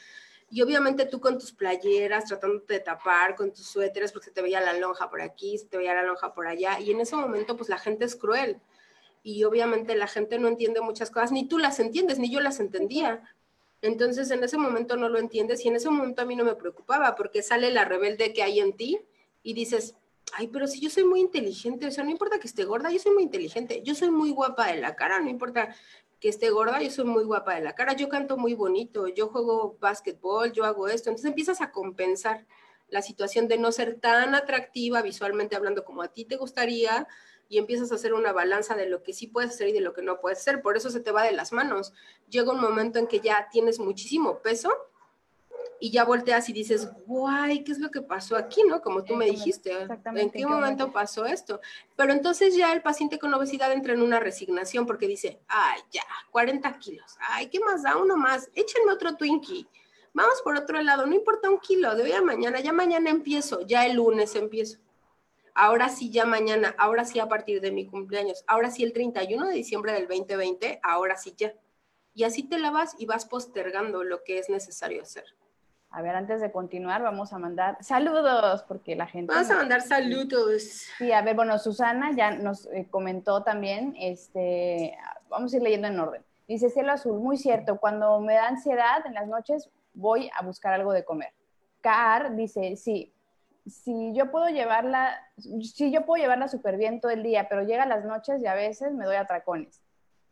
Y obviamente tú con tus playeras, tratando de tapar, con tus suéteres, porque se te veía la lonja por aquí, se te veía la lonja por allá. Y en ese momento, pues la gente es cruel y obviamente la gente no entiende muchas cosas, ni tú las entiendes, ni yo las entendía. Entonces en ese momento no lo entiendes y en ese momento a mí no me preocupaba porque sale la rebelde que hay en ti y dices, ay, pero si yo soy muy inteligente, o sea, no importa que esté gorda, yo soy muy inteligente, yo soy muy guapa de la cara, no importa que esté gorda, yo soy muy guapa de la cara, yo canto muy bonito, yo juego básquetbol, yo hago esto, entonces empiezas a compensar la situación de no ser tan atractiva visualmente hablando como a ti te gustaría, y empiezas a hacer una balanza de lo que sí puedes hacer y de lo que no puedes hacer. Por eso se te va de las manos. Llega un momento en que ya tienes muchísimo peso y ya volteas y dices, guay, ¿qué es lo que pasó aquí? ¿No? Como tú me dijiste, ¿en qué momento pasó esto? Pero entonces ya el paciente con obesidad entra en una resignación porque dice, ay, ya, 40 kilos, ay, ¿qué más da? Uno más, échenme otro Twinkie. Vamos por otro lado, no importa un kilo, de hoy a mañana, ya mañana empiezo, ya el lunes empiezo ahora sí ya mañana, ahora sí a partir de mi cumpleaños, ahora sí el 31 de diciembre del 2020, ahora sí ya. Y así te la vas y vas postergando lo que es necesario hacer. A ver, antes de continuar, vamos a mandar saludos, porque la gente... Vamos a mandar saludos. Sí, a ver, bueno, Susana ya nos eh, comentó también, este, vamos a ir leyendo en orden. Dice Cielo Azul, muy cierto, cuando me da ansiedad en las noches voy a buscar algo de comer. Car dice, sí, si yo puedo llevarla, si yo puedo llevarla súper bien todo el día, pero llega a las noches y a veces me doy atracones.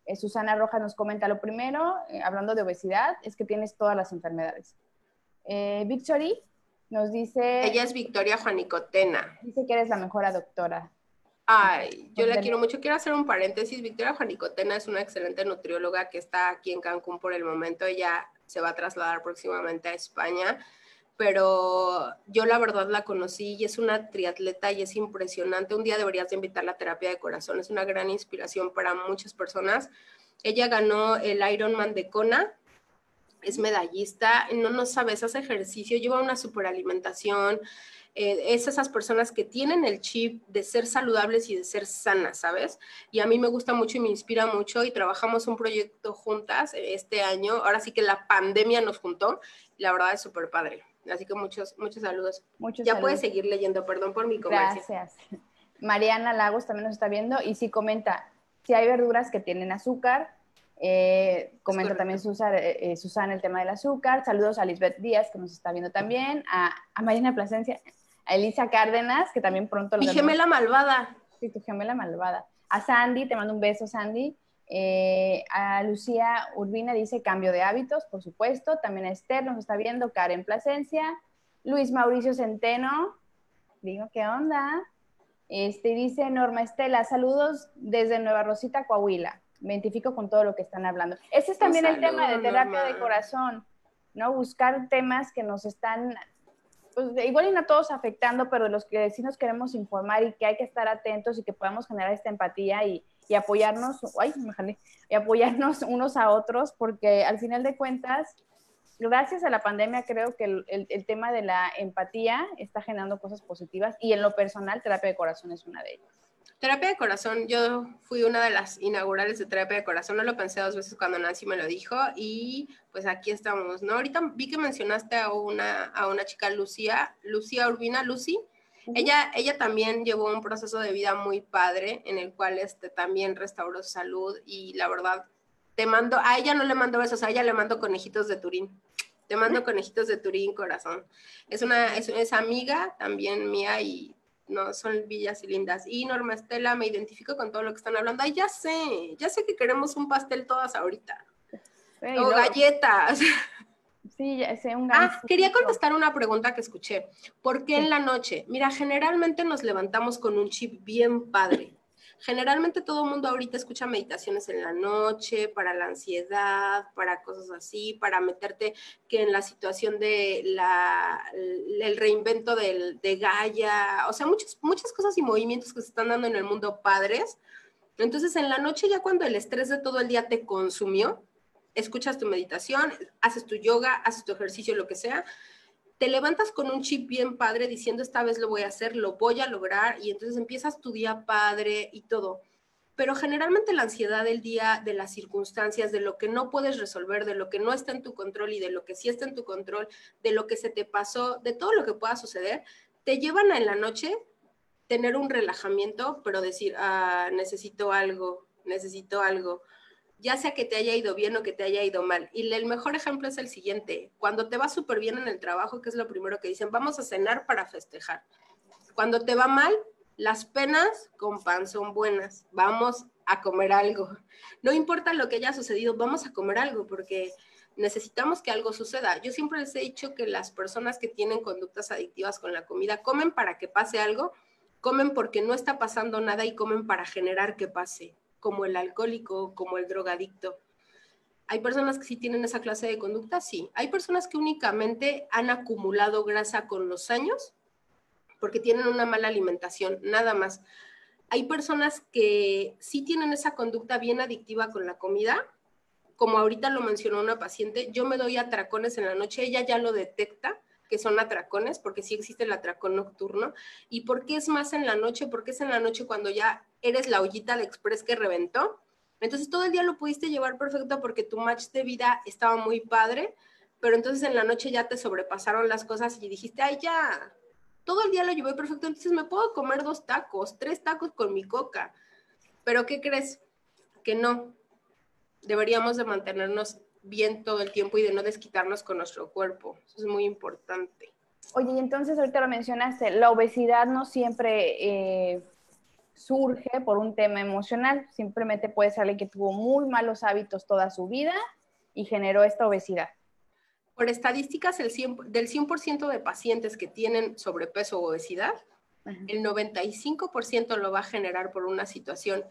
Eh, Susana Rojas nos comenta, lo primero, eh, hablando de obesidad, es que tienes todas las enfermedades. Eh, Victory nos dice... Ella es Victoria Juanicotena. Dice que eres la mejor doctora. Ay, yo la quiero mucho. Quiero hacer un paréntesis. Victoria Juanicotena es una excelente nutrióloga que está aquí en Cancún por el momento. Ella se va a trasladar próximamente a España pero yo la verdad la conocí y es una triatleta y es impresionante. Un día deberías de invitarla a terapia de corazón, es una gran inspiración para muchas personas. Ella ganó el Ironman de Kona, es medallista, no, no sabes, hace ejercicio, lleva una superalimentación, eh, es esas personas que tienen el chip de ser saludables y de ser sanas, ¿sabes? Y a mí me gusta mucho y me inspira mucho y trabajamos un proyecto juntas este año, ahora sí que la pandemia nos juntó, la verdad es súper padre. Así que muchos, muchos saludos. ya puedes seguir leyendo, perdón por mi comercio. Gracias. Mariana Lagos también nos está viendo y sí comenta, si hay verduras que tienen azúcar, eh, comenta también eh, eh, Susana, el tema del azúcar. Saludos a Lisbeth Díaz, que nos está viendo también. A, a Marina Plasencia, a Elisa Cárdenas, que también pronto... Mi gemela malvada. Sí, tu gemela malvada. A Sandy, te mando un beso, Sandy. Eh, a Lucía Urbina dice cambio de hábitos, por supuesto. También a Esther nos está viendo, Karen Plasencia. Luis Mauricio Centeno, digo, ¿qué onda? Este dice Norma Estela, saludos desde Nueva Rosita, Coahuila. Me identifico con todo lo que están hablando. Ese es también el tema de terapia de corazón, ¿no? Buscar temas que nos están, pues igual y no todos afectando, pero de los que sí nos queremos informar y que hay que estar atentos y que podamos generar esta empatía y, apoyarnos, ay, me y apoyarnos unos a otros, porque al final de cuentas, gracias a la pandemia creo que el, tema de la empatía está generando cosas positivas y en lo personal, terapia de corazón es una de ellas. Terapia de corazón, yo fui una de las inaugurales de terapia de corazón, no lo pensé dos veces cuando Nancy me lo dijo y pues aquí estamos, ¿no? Ahorita vi que mencionaste a una, a una chica, Lucía, Lucía Urbina, Lucy, ella, ella también llevó un proceso de vida muy padre en el cual este, también restauró su salud y la verdad, te mando, a ella no le mando besos, a ella le mando conejitos de Turín. Te mando conejitos de Turín, corazón. Es una, es, amiga también mía y no, son villas y lindas. Y Norma Estela, me identifico con todo lo que están hablando. Ay, ya sé, ya sé que queremos un pastel todas ahorita. o galletas. Sí, ya sé, un Ah, quería contestar una pregunta que escuché. ¿Por qué en la noche? Mira, generalmente nos levantamos con un chip bien padre. Generalmente todo el mundo ahorita escucha meditaciones en la noche para la ansiedad, para cosas así, para meterte que en la situación de la, el reinvento del, de Gaia, o sea, muchas, muchas cosas y movimientos que se están dando en el mundo padres. Entonces, en la noche ya cuando el estrés de todo el día te consumió, escuchas tu meditación, haces tu yoga, haces tu ejercicio, lo que sea, te levantas con un chip bien padre diciendo esta vez lo voy a hacer, lo voy a lograr y entonces empiezas tu día padre y todo. Pero generalmente la ansiedad del día, de las circunstancias, de lo que no puedes resolver, de lo que no está en tu control y de lo que sí está en tu control, de lo que se te pasó, de todo lo que pueda suceder, te llevan a en la noche tener un relajamiento, pero decir, ah, necesito algo, necesito algo ya sea que te haya ido bien o que te haya ido mal. Y el mejor ejemplo es el siguiente, cuando te va súper bien en el trabajo, que es lo primero que dicen, vamos a cenar para festejar. Cuando te va mal, las penas con pan son buenas, vamos a comer algo. No importa lo que haya sucedido, vamos a comer algo porque necesitamos que algo suceda. Yo siempre les he dicho que las personas que tienen conductas adictivas con la comida comen para que pase algo, comen porque no está pasando nada y comen para generar que pase como el alcohólico, como el drogadicto. ¿Hay personas que sí tienen esa clase de conducta? Sí. Hay personas que únicamente han acumulado grasa con los años porque tienen una mala alimentación, nada más. Hay personas que sí tienen esa conducta bien adictiva con la comida, como ahorita lo mencionó una paciente, yo me doy atracones en la noche, ella ya lo detecta, que son atracones, porque sí existe el atracón nocturno. ¿Y por qué es más en la noche? Porque es en la noche cuando ya eres la ollita de express que reventó. Entonces todo el día lo pudiste llevar perfecto porque tu match de vida estaba muy padre, pero entonces en la noche ya te sobrepasaron las cosas y dijiste, ay, ya, todo el día lo llevé perfecto, entonces me puedo comer dos tacos, tres tacos con mi coca. Pero ¿qué crees? Que no, Deberíamos de mantenernos bien todo el tiempo y de no desquitarnos con nuestro cuerpo. Eso es muy importante. Oye, y entonces ahorita lo mencionaste, la obesidad no siempre eh, surge por un tema emocional, simplemente puede ser alguien que tuvo muy malos hábitos toda su vida y generó esta obesidad. Por estadísticas, el del 100% de pacientes que tienen sobrepeso o obesidad, el 95% lo va a generar por una situación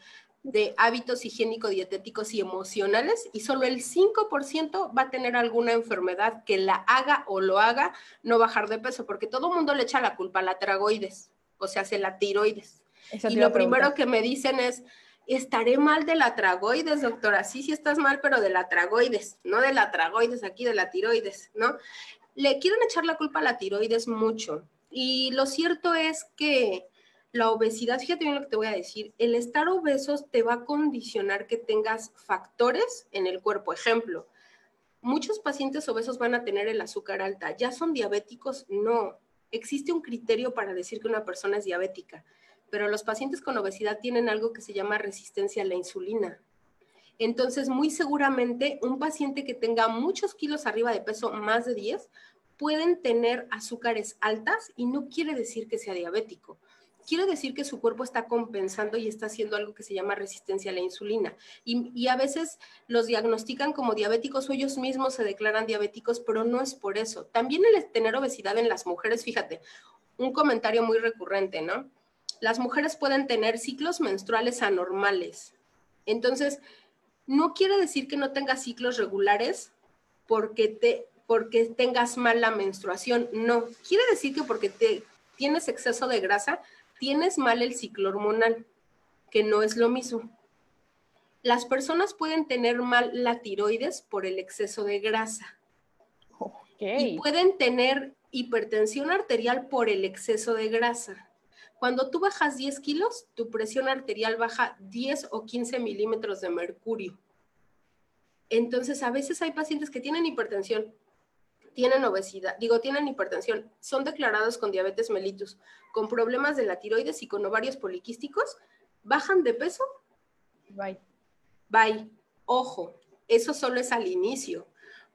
de hábitos higiénico-dietéticos y emocionales y solo el 5% va a tener alguna enfermedad que la haga o lo haga no bajar de peso, porque todo el mundo le echa la culpa a la tragoides, o sea, hace la tiroides. y lo primero que me dicen es, estaré mal de la tragoides, doctora. Sí, sí estás mal, pero de la tragoides, no de la tragoides aquí, de la tiroides, ¿no? Le quieren echar la culpa a la tiroides mucho. Y lo cierto es que la obesidad, fíjate bien lo que te voy a decir, el estar obesos te va a condicionar que tengas factores en el cuerpo. Ejemplo, muchos pacientes obesos van a tener el azúcar alta. ¿Ya son diabéticos? No. Existe un criterio para decir que una persona es diabética, pero los pacientes con obesidad tienen algo que se llama resistencia a la insulina. Entonces, muy seguramente un paciente que tenga muchos kilos arriba de peso, más de 10, pueden tener azúcares altas y no quiere decir que sea diabético. Quiere decir que su cuerpo está compensando y está haciendo algo que se llama resistencia a la insulina. Y, a veces los diagnostican como diabéticos o ellos mismos se declaran diabéticos, pero no es por eso. También el tener obesidad en las mujeres, fíjate, un comentario muy recurrente, ¿no? Las mujeres pueden tener ciclos menstruales anormales. Entonces, no quiere decir que no tengas ciclos regulares porque te porque tengas mala menstruación, no. Quiere decir que porque te, tienes exceso de grasa, tienes mal el ciclo hormonal, que no es lo mismo. Las personas pueden tener mal la tiroides por el exceso de grasa. Y pueden tener hipertensión arterial por el exceso de grasa. Cuando tú bajas 10 kilos, tu presión arterial baja 10 o 15 milímetros de mercurio. Entonces, a veces hay pacientes que tienen hipertensión, tienen obesidad, digo, tienen hipertensión, son declarados con diabetes mellitus, con problemas de la tiroides y con ovarios poliquísticos, bajan de peso. Bye. Bye. Ojo, eso solo es al inicio,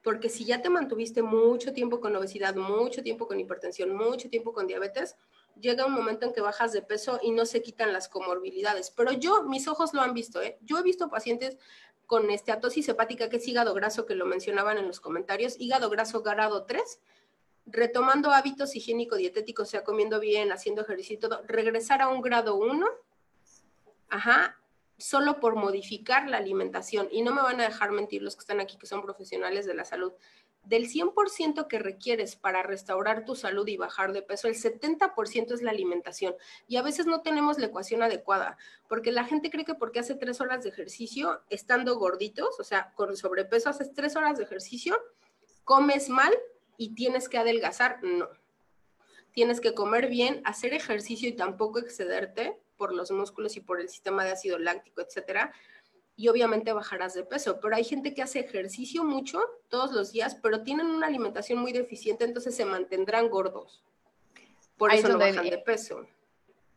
porque si ya te mantuviste mucho tiempo con obesidad, mucho tiempo con hipertensión, mucho tiempo con diabetes, llega un momento en que bajas de peso y no se quitan las comorbilidades. Pero yo, mis ojos lo han visto, ¿eh? Yo he visto pacientes con esteatosis hepática, que es hígado graso, que lo mencionaban en los comentarios, hígado graso grado 3, retomando hábitos higiénico-dietéticos, o sea, comiendo bien, haciendo ejercicio y todo, regresar a un grado 1, ajá, solo por modificar la alimentación. Y no me van a dejar mentir los que están aquí, que son profesionales de la salud del 100% que requieres para restaurar tu salud y bajar de peso, el 70% es la alimentación. Y a veces no tenemos la ecuación adecuada, porque la gente cree que porque hace tres horas de ejercicio, estando gorditos, o sea, con sobrepeso, haces tres horas de ejercicio, comes mal y tienes que adelgazar. No. Tienes que comer bien, hacer ejercicio y tampoco excederte por los músculos y por el sistema de ácido láctico, etcétera y obviamente bajarás de peso. Pero hay gente que hace ejercicio mucho todos los días, pero tienen una alimentación muy deficiente, entonces se mantendrán gordos. Por eso no bajan de peso.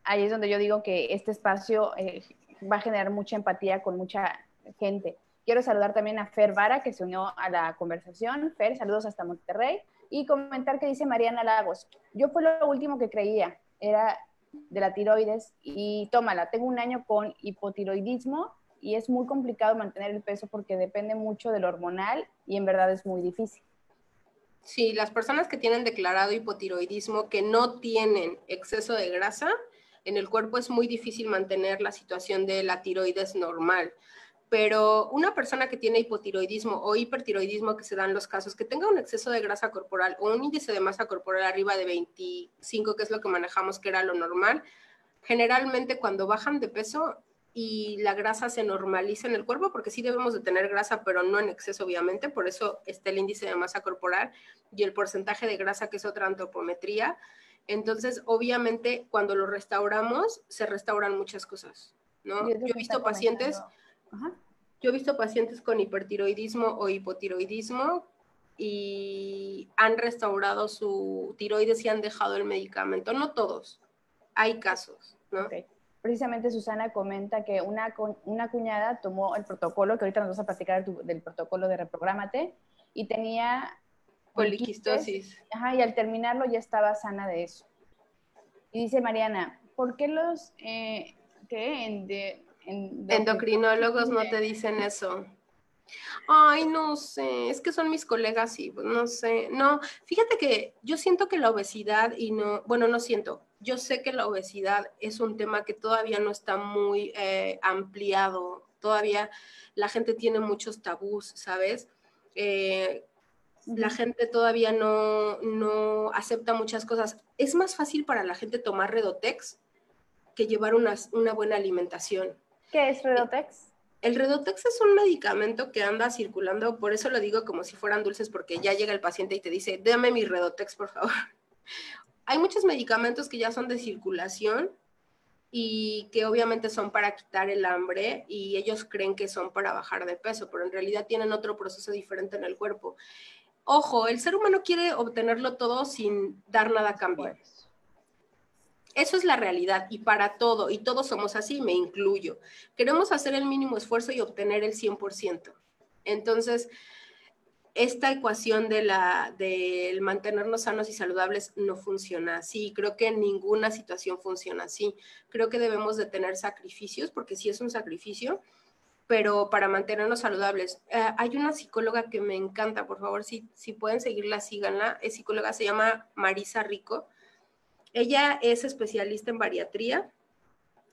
Ahí es donde yo digo que este espacio eh, va a generar mucha empatía con mucha gente. Quiero saludar también a Fer Vara, que se unió a la conversación. Fer, saludos hasta Monterrey. Y comentar que dice Mariana Lagos, yo fue lo último que creía, era de la tiroides y tómala, tengo un año con hipotiroidismo y es muy complicado mantener el peso porque depende mucho del hormonal y en verdad es muy difícil. Sí, las personas que tienen declarado hipotiroidismo, que no tienen exceso de grasa, en el cuerpo es muy difícil mantener la situación de la tiroides normal. Pero una persona que tiene hipotiroidismo o hipertiroidismo, que se dan los casos, que tenga un exceso de grasa corporal o un índice de masa corporal arriba de 25, que es lo que manejamos que era lo normal, generalmente cuando bajan de peso y la grasa se normaliza en el cuerpo, porque sí debemos de tener grasa, pero no en exceso, obviamente, por eso está el índice de masa corporal y el porcentaje de grasa, que es otra antropometría. Entonces, obviamente, cuando lo restauramos, se restauran muchas cosas, ¿no? Yo he visto pacientes, yo he visto pacientes con hipertiroidismo o hipotiroidismo y han restaurado su tiroides y han dejado el medicamento. No todos, hay casos, ¿no? precisamente Susana comenta que una, una cuñada tomó el protocolo, que ahorita nos vas a platicar del protocolo de reprográmate, y tenía poliquistosis. Ajá, y al terminarlo ya estaba sana de eso. Y dice Mariana, ¿por qué los eh, endocrinólogos no te dicen eso? Ay, no sé, es que son mis colegas y pues, no sé, no, fíjate que yo siento que la obesidad y no, bueno, no siento, yo sé que la obesidad es un tema que todavía no está muy eh, ampliado, todavía la gente tiene muchos tabús, ¿sabes? Eh, la gente todavía no, no acepta muchas cosas. Es más fácil para la gente tomar Redotex que llevar una, una buena alimentación. ¿Qué es Redotex? El Redotex es un medicamento que anda circulando, por eso lo digo como si fueran dulces, porque ya llega el paciente y te dice, dame mi Redotex, por favor. Hay muchos medicamentos que ya son de circulación y que obviamente son para quitar el hambre y ellos creen que son para bajar de peso, pero en realidad tienen otro proceso diferente en el cuerpo. Ojo, el ser humano quiere obtenerlo todo sin dar nada a cambio. Pues. Eso es la realidad y para todo, y todos somos así, me incluyo. Queremos hacer el mínimo esfuerzo y obtener el 100%. Entonces, esta ecuación de la, del mantenernos sanos y saludables no funciona así. Creo que ninguna situación funciona así. Creo que debemos de tener sacrificios, porque sí es un sacrificio, pero para mantenernos saludables. Eh, hay una psicóloga que me encanta, por favor, si, si pueden seguirla, síganla. Es psicóloga, se llama Marisa Rico ella es especialista en bariatría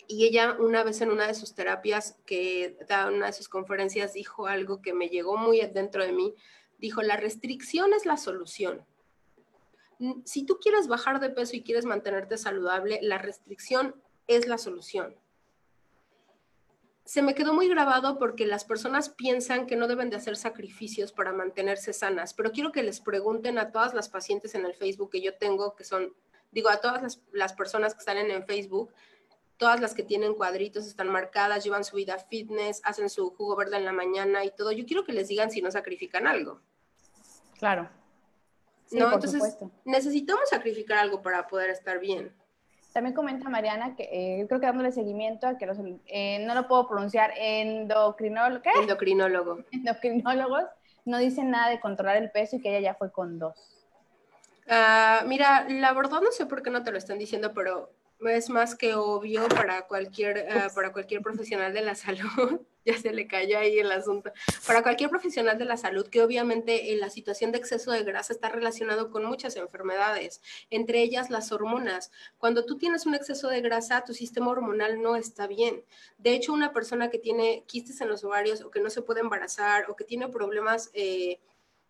y ella una vez en una de sus terapias que da una de sus conferencias dijo algo que me llegó muy dentro de mí. Dijo, la restricción es la solución. Si tú quieres bajar de peso y quieres mantenerte saludable, la restricción es la solución. Se me quedó muy grabado porque las personas piensan que no deben de hacer sacrificios para mantenerse sanas, pero quiero que les pregunten a todas las pacientes en el Facebook que yo tengo, que son digo, a todas las, personas que salen en Facebook, todas las que tienen cuadritos están marcadas, llevan su vida fitness, hacen su jugo verde en la mañana y todo. Yo quiero que les digan si no sacrifican algo. Claro. no, entonces necesitamos sacrificar algo para poder estar bien. También comenta Mariana que eh, creo que dándole seguimiento a que los, eh, no lo puedo pronunciar, endocrinólogo. Endocrinólogo. Endocrinólogos no dicen nada de controlar el peso y que ella ya fue con dos. Ah, mira, la verdad no sé por qué no te lo están diciendo, pero es más que obvio para cualquier, ah, para cualquier profesional de la salud, ya se le cayó ahí el asunto, para cualquier profesional de la salud que obviamente en la situación de exceso de grasa está relacionado con muchas enfermedades, entre ellas las hormonas. Cuando tú tienes un exceso de grasa, tu sistema hormonal no está bien. De hecho, una persona que tiene quistes en los ovarios o que no se puede embarazar o que tiene problemas... Eh,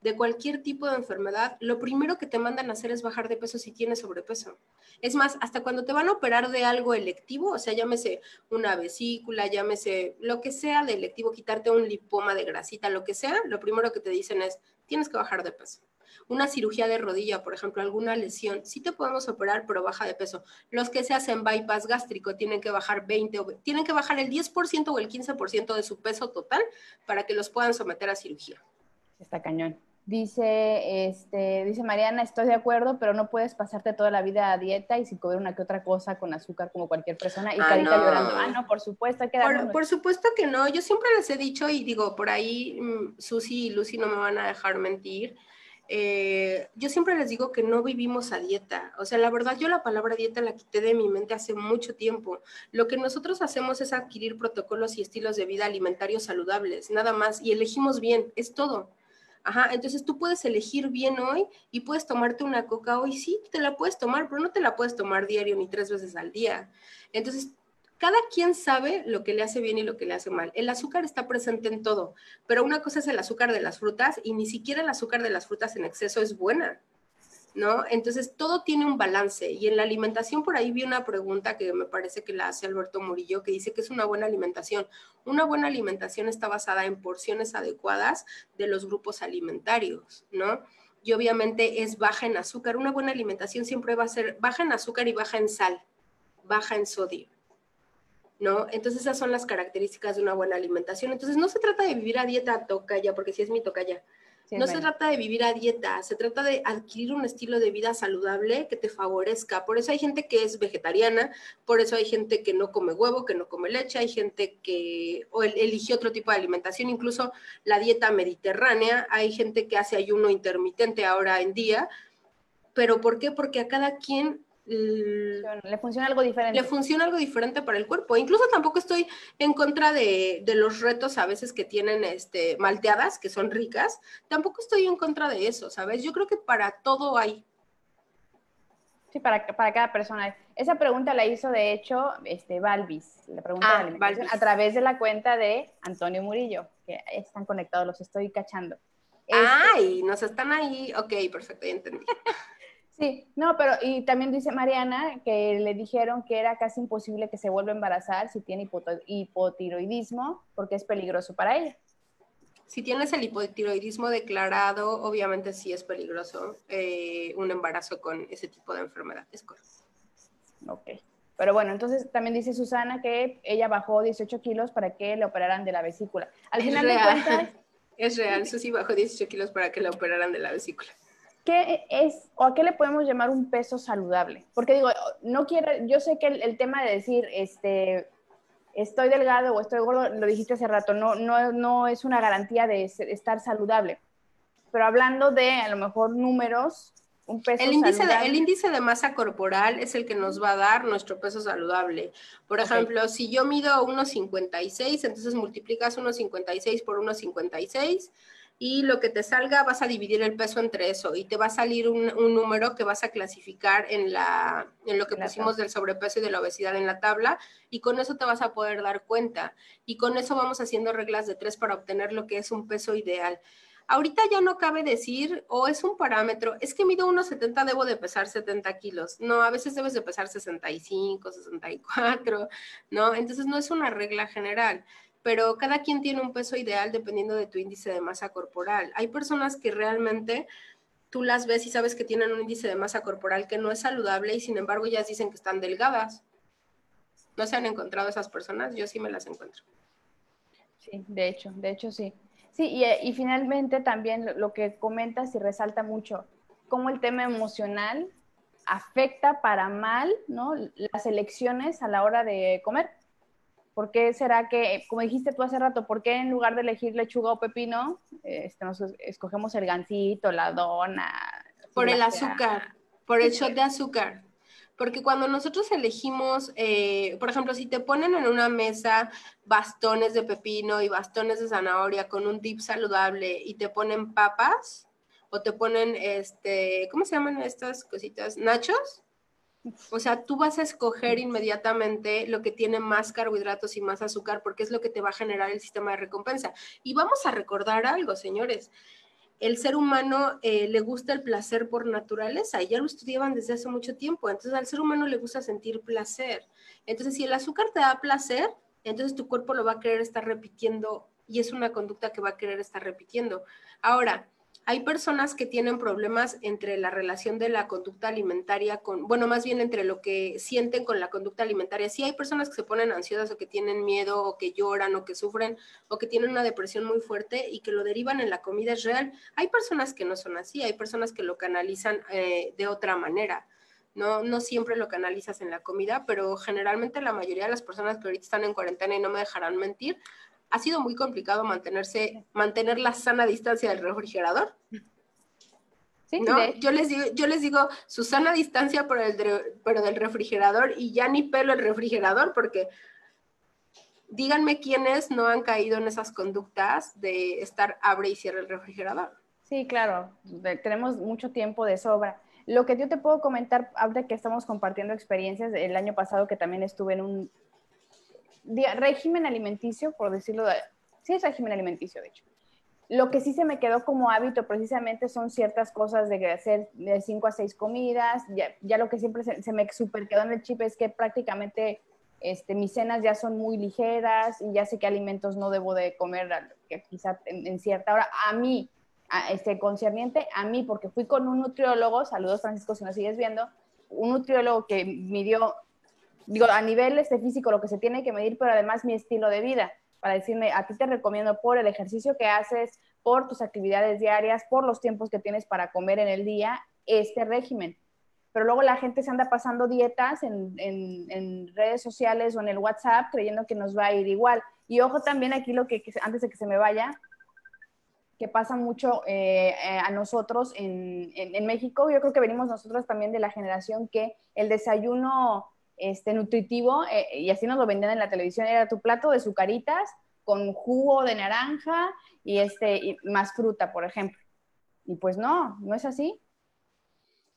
de cualquier tipo de enfermedad, lo primero que te mandan a hacer es bajar de peso si tienes sobrepeso. Es más, hasta cuando te van a operar de algo electivo, o sea, llámese una vesícula, llámese lo que sea de electivo, quitarte un lipoma de grasita, lo que sea, lo primero que te dicen es, tienes que bajar de peso. Una cirugía de rodilla, por ejemplo, alguna lesión, sí te podemos operar, pero baja de peso. Los que se hacen bypass gástrico tienen que bajar 20 o tienen que bajar el 10% o el 15% de su peso total para que los puedan someter a cirugía. Está cañón. Dice, este, dice Mariana, estoy de acuerdo, pero no puedes pasarte toda la vida a dieta y sin comer una que otra cosa con azúcar como cualquier persona. Y ah, Carita llorando, ah, no, por supuesto, hay que por, por, supuesto que no, yo siempre les he dicho y digo, por ahí mm, Susi y Lucy no me van a dejar mentir. Eh, yo siempre les digo que no vivimos a dieta. O sea, la verdad, yo la palabra dieta la quité de mi mente hace mucho tiempo. Lo que nosotros hacemos es adquirir protocolos y estilos de vida alimentarios saludables, nada más, y elegimos bien, es todo. Ajá, entonces tú puedes elegir bien hoy y puedes tomarte una coca hoy, sí, te la puedes tomar, pero no te la puedes tomar diario ni tres veces al día. Entonces, cada quien sabe lo que le hace bien y lo que le hace mal. El azúcar está presente en todo, pero una cosa es el azúcar de las frutas y ni siquiera el azúcar de las frutas en exceso es buena. ¿No? Entonces, todo tiene un balance. Y en la alimentación, por ahí vi una pregunta que me parece que la hace Alberto Murillo, que dice que es una buena alimentación. Una buena alimentación está basada en porciones adecuadas de los grupos alimentarios, ¿no? Y obviamente es baja en azúcar. Una buena alimentación siempre va a ser baja en azúcar y baja en sal, baja en sodio. ¿No? Entonces esas son las características de una buena alimentación. Entonces no se trata de vivir a dieta tocaya, porque si es mi tocaya, no se trata de vivir a dieta, se trata de adquirir un estilo de vida saludable que te favorezca. Por eso hay gente que es vegetariana, por eso hay gente que no come huevo, que no come leche, hay gente que o elige otro tipo de alimentación, incluso la dieta mediterránea, hay gente que hace ayuno intermitente ahora en día. ¿Pero por qué? Porque a cada quien le funciona algo diferente. Le funciona algo diferente para el cuerpo. Incluso tampoco estoy en contra de, los retos a veces que tienen este, malteadas, que son ricas. Tampoco estoy en contra de eso, ¿sabes? Yo creo que para todo hay. Sí, para, para cada persona. Esa pregunta la hizo, de hecho, este, Balvis, la pregunta ah, de a través de la cuenta de Antonio Murillo, que están conectados, los estoy cachando. ¡Ay! Nos están ahí. Ok, perfecto, ya entendí. Sí, no, pero y también dice Mariana que le dijeron que era casi imposible que se vuelva a embarazar si tiene hipotiroidismo porque es peligroso para ella. Si tienes el hipotiroidismo declarado, obviamente sí es peligroso eh, un embarazo con ese tipo de enfermedad, es correcto. Ok. Pero bueno, entonces también dice Susana que ella bajó 18 kilos para que le operaran de la vesícula. Al final de cuentas... Es real, Susi bajó 18 kilos para que le operaran de la vesícula. ¿Qué es o a qué le podemos llamar un peso saludable? Porque digo, no quiero, yo sé que el, tema de decir, este, estoy delgado o estoy gordo, lo dijiste hace rato, no, no, no es una garantía de estar saludable. Pero hablando de a lo mejor números, un peso el índice saludable. De, el índice de masa corporal es el que nos va a dar nuestro peso saludable. Por ejemplo, si yo mido 1,56, entonces multiplicas 1,56 por 1,56 y lo que te salga vas a dividir el peso entre eso y te va a salir un, número que vas a clasificar en, la, en lo que pusimos del sobrepeso y de la obesidad en la tabla y con eso te vas a poder dar cuenta y con eso vamos haciendo reglas de tres para obtener lo que es un peso ideal. Ahorita ya no cabe decir, o es un parámetro, es que mido 1,70, debo de pesar 70 kilos. No, a veces debes de pesar 65, 64, ¿no? Entonces no es una regla general pero cada quien tiene un peso ideal dependiendo de tu índice de masa corporal. Hay personas que realmente tú las ves y sabes que tienen un índice de masa corporal que no es saludable y sin embargo ya dicen que están delgadas. ¿No se han encontrado esas personas? Yo sí me las encuentro. Sí, de hecho, de hecho sí. Sí, y, y finalmente también lo que comentas y resalta mucho, cómo el tema emocional afecta para mal ¿no? las elecciones a la hora de comer. ¿Por qué será que, como dijiste tú hace rato, por qué en lugar de elegir lechuga o pepino, este, nos escogemos el gansito, la dona? Por el azúcar, por el shot de azúcar. Porque cuando nosotros elegimos, eh, por ejemplo, si te ponen en una mesa bastones de pepino y bastones de zanahoria con un dip saludable y te ponen papas o te ponen, este, ¿cómo se llaman estas cositas? ¿Nachos? O sea, tú vas a escoger inmediatamente lo que tiene más carbohidratos y más azúcar porque es lo que te va a generar el sistema de recompensa. Y vamos a recordar algo, señores. El ser humano eh, le gusta el placer por naturaleza, ya lo estudiaban desde hace mucho tiempo. Entonces, al ser humano le gusta sentir placer. Entonces, si el azúcar te da placer, entonces tu cuerpo lo va a querer estar repitiendo y es una conducta que va a querer estar repitiendo. Ahora, hay personas que tienen problemas entre la relación de la conducta alimentaria con, bueno, más bien entre lo que sienten con la conducta alimentaria. Sí hay personas que se ponen ansiosas o que tienen miedo o que lloran o que sufren o que tienen una depresión muy fuerte y que lo derivan en la comida es real. Hay personas que no son así, hay personas que lo canalizan eh, de otra manera. No, no siempre lo canalizas en la comida, pero generalmente la mayoría de las personas que ahorita están en cuarentena y no me dejarán mentir, ha sido muy complicado mantenerse, mantener la sana distancia del refrigerador. Sí, ¿no? Yo les digo, yo les digo su sana distancia por el pero del refrigerador y ya ni pelo el refrigerador porque díganme quiénes no han caído en esas conductas de estar abre y cierre el refrigerador. Sí, claro, tenemos mucho tiempo de sobra. Lo que yo te puedo comentar, ahora que estamos compartiendo experiencias, el año pasado que también estuve en un régimen alimenticio, por decirlo, de, sí es régimen alimenticio, de hecho. Lo que sí se me quedó como hábito precisamente son ciertas cosas de hacer de cinco a seis comidas. Ya, ya lo que siempre se, me super quedó en el chip es que prácticamente este, mis cenas ya son muy ligeras y ya sé qué alimentos no debo de comer que quizá en, cierta hora. A mí, este, concerniente a mí, porque fui con un nutriólogo, saludos Francisco si nos sigues viendo, un nutriólogo que midió digo, a nivel este físico lo que se tiene que medir, pero además mi estilo de vida, para decirme, a ti te recomiendo por el ejercicio que haces, por tus actividades diarias, por los tiempos que tienes para comer en el día, este régimen. Pero luego la gente se anda pasando dietas en, en, redes sociales o en el WhatsApp creyendo que nos va a ir igual. Y ojo también aquí lo que, antes de que se me vaya, que pasa mucho eh, eh, a nosotros en, en, México. Yo creo que venimos nosotros también de la generación que el desayuno este, nutritivo, eh, y así nos lo vendían en la televisión, era tu plato de sucaritas con jugo de naranja y, este, y más fruta, por ejemplo. Y pues no, no es así.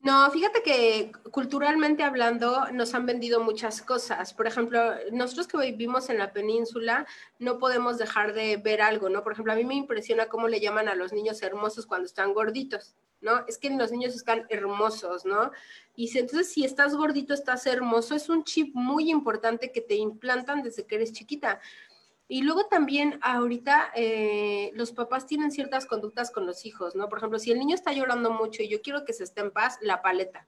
No, fíjate que culturalmente hablando nos han vendido muchas cosas. Por ejemplo, nosotros que vivimos en la península no podemos dejar de ver algo, ¿no? Por ejemplo, a mí me impresiona cómo le llaman a los niños hermosos cuando están gorditos, ¿no? Es que los niños están hermosos, ¿no? Y si, entonces si estás gordito, estás hermoso, es un chip muy importante que te implantan desde que eres chiquita. Y luego también ahorita eh, los papás tienen ciertas conductas con los hijos, ¿no? Por ejemplo, si el niño está llorando mucho y yo quiero que se esté en paz, la paleta,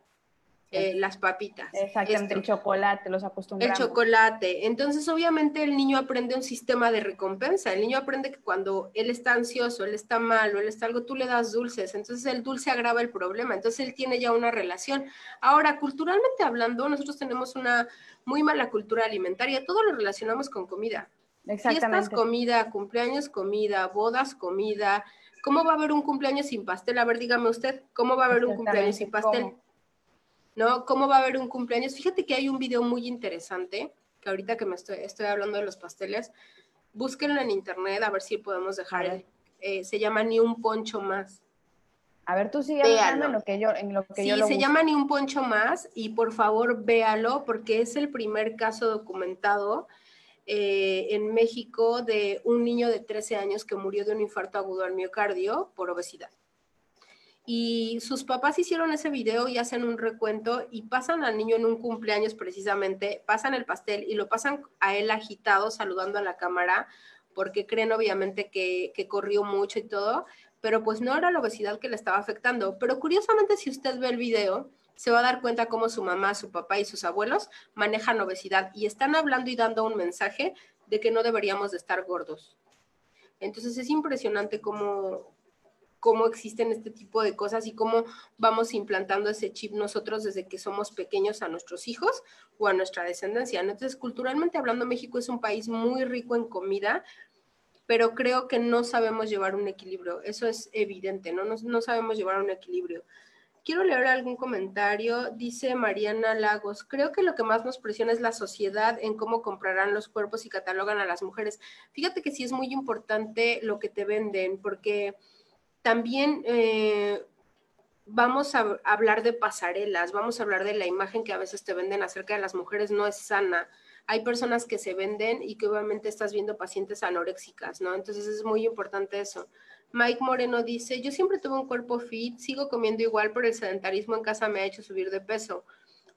eh, las papitas. Exactamente, el chocolate, los acostumbramos. El chocolate. Entonces, obviamente, el niño aprende un sistema de recompensa. El niño aprende que cuando él está ansioso, él está mal o él está algo, tú le das dulces. Entonces, el dulce agrava el problema. Entonces, él tiene ya una relación. Ahora, culturalmente hablando, nosotros tenemos una muy mala cultura alimentaria. Todo lo relacionamos con comida. Fiestas, comida, cumpleaños, comida, bodas, comida. ¿Cómo va a haber un cumpleaños sin pastel? A ver, dígame usted, ¿cómo va a haber un cumpleaños sin pastel? ¿No? ¿Cómo va a haber un cumpleaños? Fíjate que hay un video muy interesante, que ahorita que me estoy, estoy hablando de los pasteles, búsquenlo en internet a ver si podemos dejar. Eh, se llama Ni un poncho más. A ver, tú sigue hablando en lo que yo, en lo que sí, se llama Ni un poncho más y por favor véalo porque es el primer caso documentado eh, en México de un niño de 13 años que murió de un infarto agudo al miocardio por obesidad. Y sus papás hicieron ese video y hacen un recuento y pasan al niño en un cumpleaños precisamente, pasan el pastel y lo pasan a él agitado, saludando a la cámara, porque creen obviamente que, que corrió mucho y todo, pero pues no era la obesidad que le estaba afectando. Pero curiosamente, si usted ve el video, se va a dar cuenta cómo su mamá, su papá y sus abuelos manejan obesidad y están hablando y dando un mensaje de que no deberíamos de estar gordos. Entonces es impresionante cómo, cómo existen este tipo de cosas y cómo vamos implantando ese chip nosotros desde que somos pequeños a nuestros hijos o a nuestra descendencia. Entonces, culturalmente hablando, México es un país muy rico en comida, pero creo que no sabemos llevar un equilibrio. Eso es evidente, ¿no? No, no sabemos llevar un equilibrio. Quiero leer algún comentario. Dice Mariana Lagos, creo que lo que más nos presiona es la sociedad en cómo comprarán los cuerpos y catalogan a las mujeres. Fíjate que sí es muy importante lo que te venden, porque también eh, vamos a hablar de pasarelas, vamos a hablar de la imagen que a veces te venden acerca de las mujeres, no es sana. Hay personas que se venden y que obviamente estás viendo pacientes anoréxicas, ¿no? Entonces es muy importante eso. Mike Moreno dice, yo siempre tuve un cuerpo fit, sigo comiendo igual, pero el sedentarismo en casa me ha hecho subir de peso.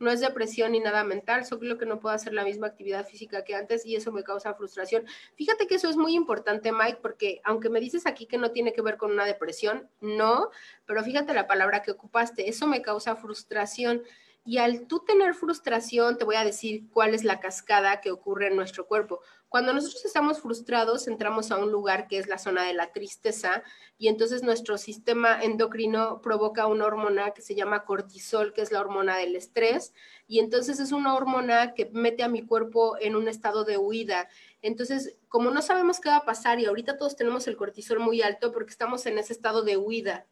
No es depresión ni nada mental, solo que no puedo hacer la misma actividad física que antes y eso me causa frustración. Fíjate que eso es muy importante, Mike, porque aunque me dices aquí que no tiene que ver con una depresión, no, pero fíjate la palabra que ocupaste, eso me causa frustración. Y al tú tener frustración, te voy a decir cuál es la cascada que ocurre en nuestro cuerpo. Cuando nosotros estamos frustrados, entramos a un lugar que es la zona de la tristeza y entonces nuestro sistema endocrino provoca una hormona que se llama cortisol, que es la hormona del estrés, y entonces es una hormona que mete a mi cuerpo en un estado de huida. Entonces, como no sabemos qué va a pasar y ahorita todos tenemos el cortisol muy alto porque estamos en ese estado de huida,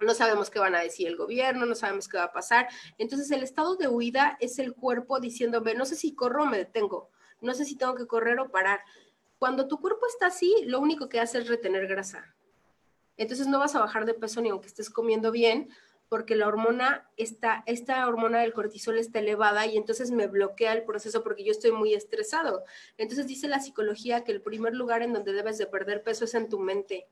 no sabemos qué van a decir el gobierno, no sabemos qué va a pasar. Entonces el estado de huida es el cuerpo diciéndome, no sé si corro o me detengo, no sé si tengo que correr o parar. Cuando tu cuerpo está así, lo único que hace es retener grasa. Entonces no vas a bajar de peso ni aunque estés comiendo bien, porque la hormona está, esta hormona del cortisol está elevada y entonces me bloquea el proceso porque yo estoy muy estresado. Entonces dice la psicología que el primer lugar en donde debes de perder peso es en tu mente.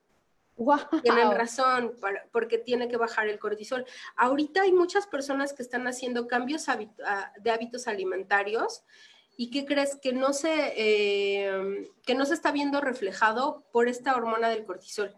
Tienen razón, porque tiene que bajar el cortisol. Ahorita hay muchas personas que están haciendo cambios ah, de hábitos alimentarios y que crees que no se eh, que no se está viendo reflejado por esta hormona del cortisol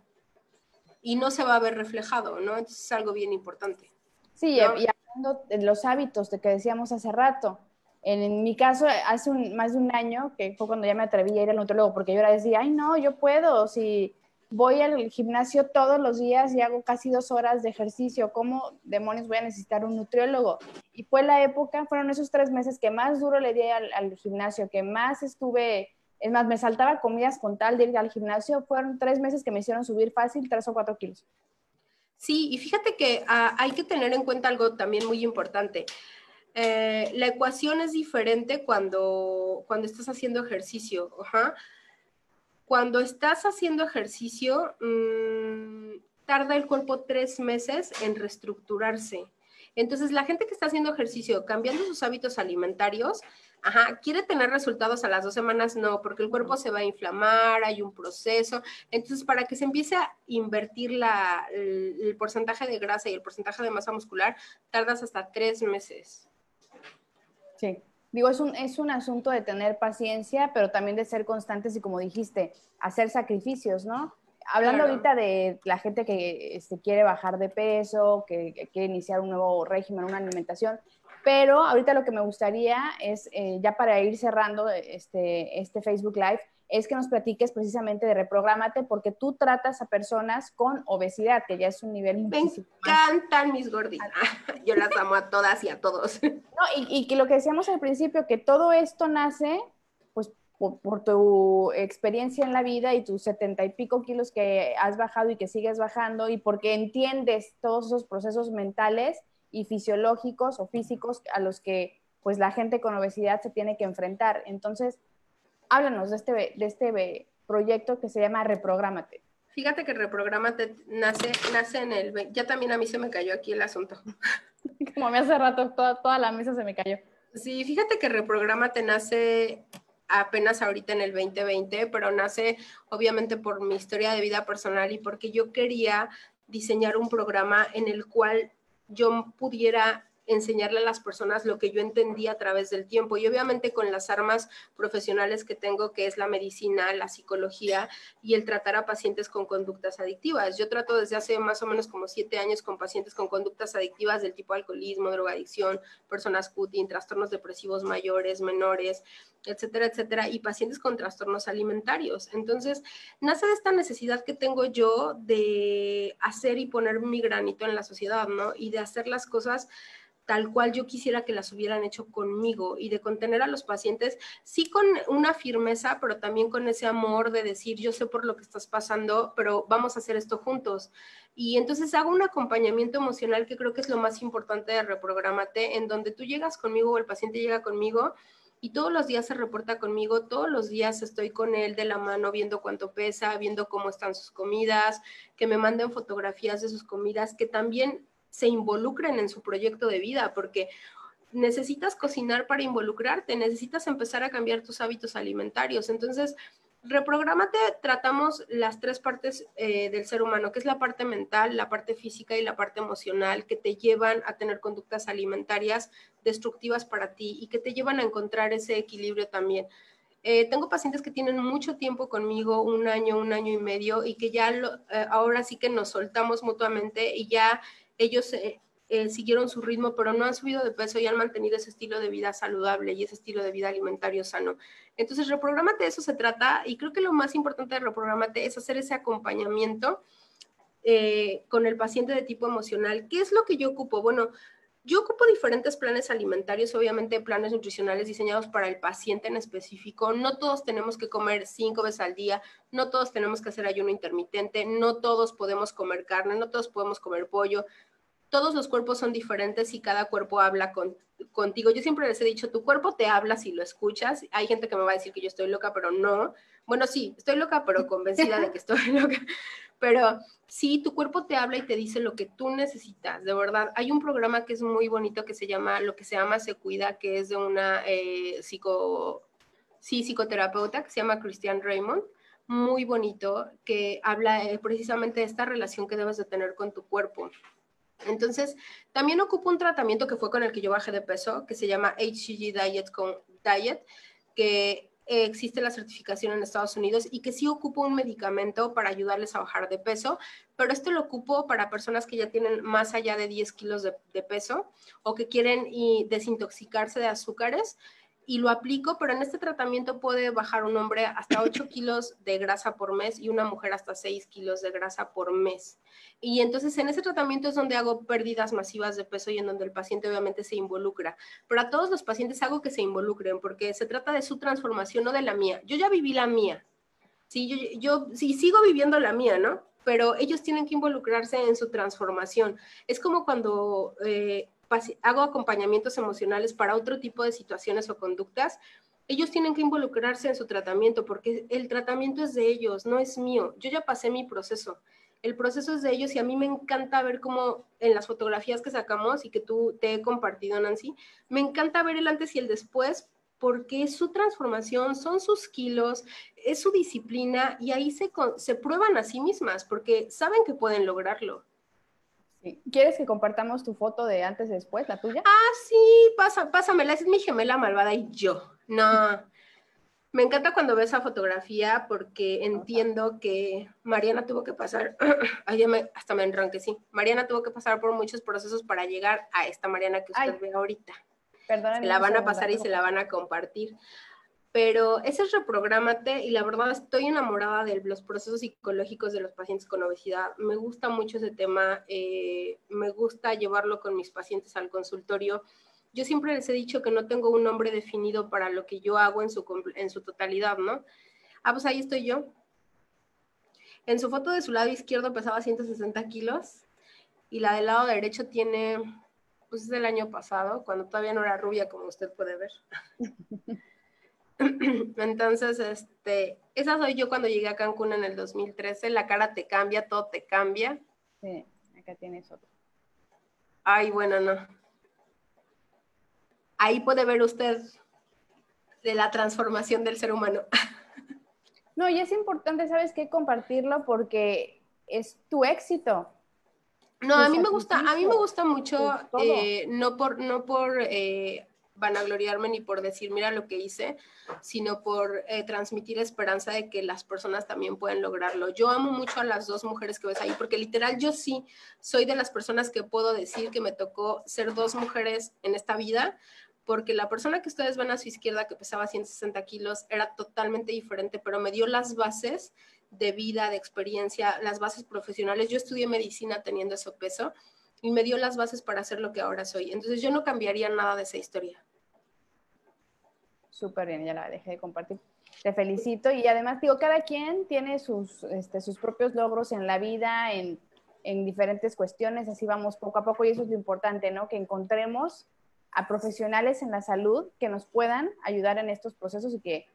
y no se va a ver reflejado, ¿no? Entonces es algo bien importante. Sí, y hablando de los hábitos de que decíamos hace rato, en, mi caso, hace un, más de un año, que fue cuando ya me atreví a ir al nutriólogo, porque yo era decía, ay, no, yo puedo, si voy al gimnasio todos los días y hago casi dos horas de ejercicio. ¿Cómo demonios voy a necesitar un nutriólogo? Y fue la época, fueron esos tres meses que más duro le di al, gimnasio, que más estuve, es más, me saltaba comidas con tal de ir al gimnasio. Fueron tres meses que me hicieron subir fácil tres o cuatro kilos. Sí, y fíjate que ah, hay que tener en cuenta algo también muy importante. Eh, la ecuación es diferente cuando, cuando estás haciendo ejercicio. Cuando estás haciendo ejercicio, mm, tarda el cuerpo tres meses en reestructurarse. Entonces, la gente que está haciendo ejercicio, cambiando sus hábitos alimentarios, Ajá, quiere tener resultados a las dos semanas, no, porque el cuerpo se va a inflamar, hay un proceso. Entonces, para que se empiece a invertir la, el, porcentaje de grasa y el porcentaje de masa muscular, tardas hasta tres meses. Sí, digo, es un, es un asunto de tener paciencia, pero también de ser constantes y, como dijiste, hacer sacrificios, ¿no? Hablando ahorita de la gente que este, quiere bajar de peso, que, que quiere iniciar un nuevo régimen, una alimentación, pero ahorita lo que me gustaría es, eh, ya para ir cerrando este, este Facebook Live, es que nos platiques precisamente de Reprográmate, porque tú tratas a personas con obesidad, que ya es un nivel Me encantan mis gorditas. Yo las amo a todas y a todos. No, y, que lo que decíamos al principio, que todo esto nace pues por, por, tu experiencia en la vida y tus setenta y pico kilos que has bajado y que sigues bajando, y porque entiendes todos esos procesos mentales y fisiológicos o físicos a los que pues la gente con obesidad se tiene que enfrentar. Entonces, háblanos de este, de este proyecto que se llama Reprográmate. Fíjate que Reprográmate nace, nace en el... Ya también a mí se me cayó aquí el asunto. Como me hace rato, toda, toda la mesa se me cayó. Sí, fíjate que Reprográmate nace apenas ahorita en el 2020, pero nace obviamente por mi historia de vida personal y porque yo quería diseñar un programa en el cual yo pudiera enseñarle a las personas lo que yo entendía a través del tiempo y obviamente con las armas profesionales que tengo, que es la medicina, la psicología y el tratar a pacientes con conductas adictivas. Yo trato desde hace más o menos como siete años con pacientes con conductas adictivas del tipo alcoholismo, drogadicción, personas cutting, trastornos depresivos mayores, menores, etcétera, etcétera, y pacientes con trastornos alimentarios. Entonces, nace de esta necesidad que tengo yo de hacer y poner mi granito en la sociedad, ¿no? Y de hacer las cosas tal cual yo quisiera que las hubieran hecho conmigo y de contener a los pacientes, sí con una firmeza, pero también con ese amor de decir, yo sé por lo que estás pasando, pero vamos a hacer esto juntos. Y entonces hago un acompañamiento emocional que creo que es lo más importante de Reprogramate, en donde tú llegas conmigo o el paciente llega conmigo y todos los días se reporta conmigo, todos los días estoy con él de la mano viendo cuánto pesa, viendo cómo están sus comidas, que me manden fotografías de sus comidas, que también se involucren en su proyecto de vida, porque necesitas cocinar para involucrarte, necesitas empezar a cambiar tus hábitos alimentarios. Entonces, reprogramate, tratamos las tres partes eh, del ser humano, que es la parte mental, la parte física y la parte emocional, que te llevan a tener conductas alimentarias destructivas para ti y que te llevan a encontrar ese equilibrio también. Eh, tengo pacientes que tienen mucho tiempo conmigo, un año, un año y medio, y que ya eh, ahora sí que nos soltamos mutuamente y ya ellos eh, eh, siguieron su ritmo, pero no han subido de peso y han mantenido ese estilo de vida saludable y ese estilo de vida alimentario sano. Entonces, reprogramate, eso se trata, y creo que lo más importante de reprogramate es hacer ese acompañamiento eh, con el paciente de tipo emocional. ¿Qué es lo que yo ocupo? Bueno, yo ocupo diferentes planes alimentarios, obviamente planes nutricionales diseñados para el paciente en específico. No todos tenemos que comer cinco veces al día, no todos tenemos que hacer ayuno intermitente, no todos podemos comer carne, no todos podemos comer pollo todos los cuerpos son diferentes y cada cuerpo habla contigo. Yo siempre les he dicho, tu cuerpo te habla si lo escuchas. Hay gente que me va a decir que yo estoy loca, pero no. Bueno, sí, estoy loca, pero convencida de que estoy loca. Pero sí, tu cuerpo te habla y te dice lo que tú necesitas, de verdad. Hay un programa que es muy bonito que se llama, lo que se llama Se Cuida, que es de una eh, psico, sí, psicoterapeuta que se llama Christian Raymond muy bonito que habla eh, precisamente de esta relación que debes de tener con tu cuerpo. Entonces, también ocupo un tratamiento que fue con el que yo bajé de peso, que se llama HCG Diet, que existe la certificación en Estados Unidos y que sí ocupo un medicamento para ayudarles a bajar de peso, pero este lo ocupo para personas que ya tienen más allá de 10 kilos de, peso o que quieren desintoxicarse de azúcares y lo aplico, pero en este tratamiento puede bajar un hombre hasta 8 kilos de grasa por mes y una mujer hasta 6 kilos de grasa por mes. Y entonces en ese tratamiento es donde hago pérdidas masivas de peso y en donde el paciente obviamente se involucra. Pero a todos los pacientes hago que se involucren porque se trata de su transformación, no de la mía. Yo ya viví la mía. Sí, yo, yo sí sigo viviendo la mía, ¿no? Pero ellos tienen que involucrarse en su transformación. Es como cuando... Eh, hago acompañamientos emocionales para otro tipo de situaciones o conductas, ellos tienen que involucrarse en su tratamiento porque el tratamiento es de ellos, no es mío. Yo ya pasé mi proceso. El proceso es de ellos y a mí me encanta ver cómo en las fotografías que sacamos y que tú te he compartido, Nancy, me encanta ver el antes y el después porque su transformación, son sus kilos, es su disciplina y ahí se, se prueban a sí mismas porque saben que pueden lograrlo. ¿Quieres que compartamos tu foto de antes y después, la tuya? Ah, sí, pasa, pásamela, es mi gemela malvada y yo. No. Me encanta cuando ves esa fotografía porque entiendo que Mariana tuvo que pasar, ay, me, hasta me sí. Mariana tuvo que pasar por muchos procesos para llegar a esta Mariana que usted ve ahorita. Perdóname. Se la van a pasar y se la van a compartir pero ese es reprográmate y la verdad estoy enamorada de los procesos psicológicos de los pacientes con obesidad. Me gusta mucho ese tema, eh, me gusta llevarlo con mis pacientes al consultorio. Yo siempre les he dicho que no tengo un nombre definido para lo que yo hago en su, en su totalidad, ¿no? Ah, pues ahí estoy yo. En su foto de su lado izquierdo pesaba 160 kilos y la del lado derecho tiene, pues es del año pasado, cuando todavía no era rubia, como usted puede ver. Entonces, este, esa soy yo cuando llegué a Cancún en el 2013. La cara te cambia, todo te cambia. Sí, acá tienes otro. Ay, bueno, no. Ahí puede ver usted de la transformación del ser humano. No, y es importante, ¿sabes qué? Compartirlo porque es tu éxito. No, a mí me gusta, a mí me gusta mucho, eh, no por, no por eh, vanagloriarme ni por decir, mira lo que hice, sino por eh, transmitir esperanza de que las personas también pueden lograrlo. Yo amo mucho a las dos mujeres que ves ahí, porque literal yo sí soy de las personas que puedo decir que me tocó ser dos mujeres en esta vida, porque la persona que ustedes ven a su izquierda que pesaba 160 kilos era totalmente diferente, pero me dio las bases de vida, de experiencia, las bases profesionales. Yo estudié medicina teniendo ese peso y me dio las bases para hacer lo que ahora soy. Entonces yo no cambiaría nada de esa historia súper bien, ya la dejé de compartir. Te felicito y además digo, cada quien tiene sus, este, sus propios logros en la vida, en, en diferentes cuestiones, así vamos poco a poco y eso es lo importante, ¿no? Que encontremos a profesionales en la salud que nos puedan ayudar en estos procesos y que,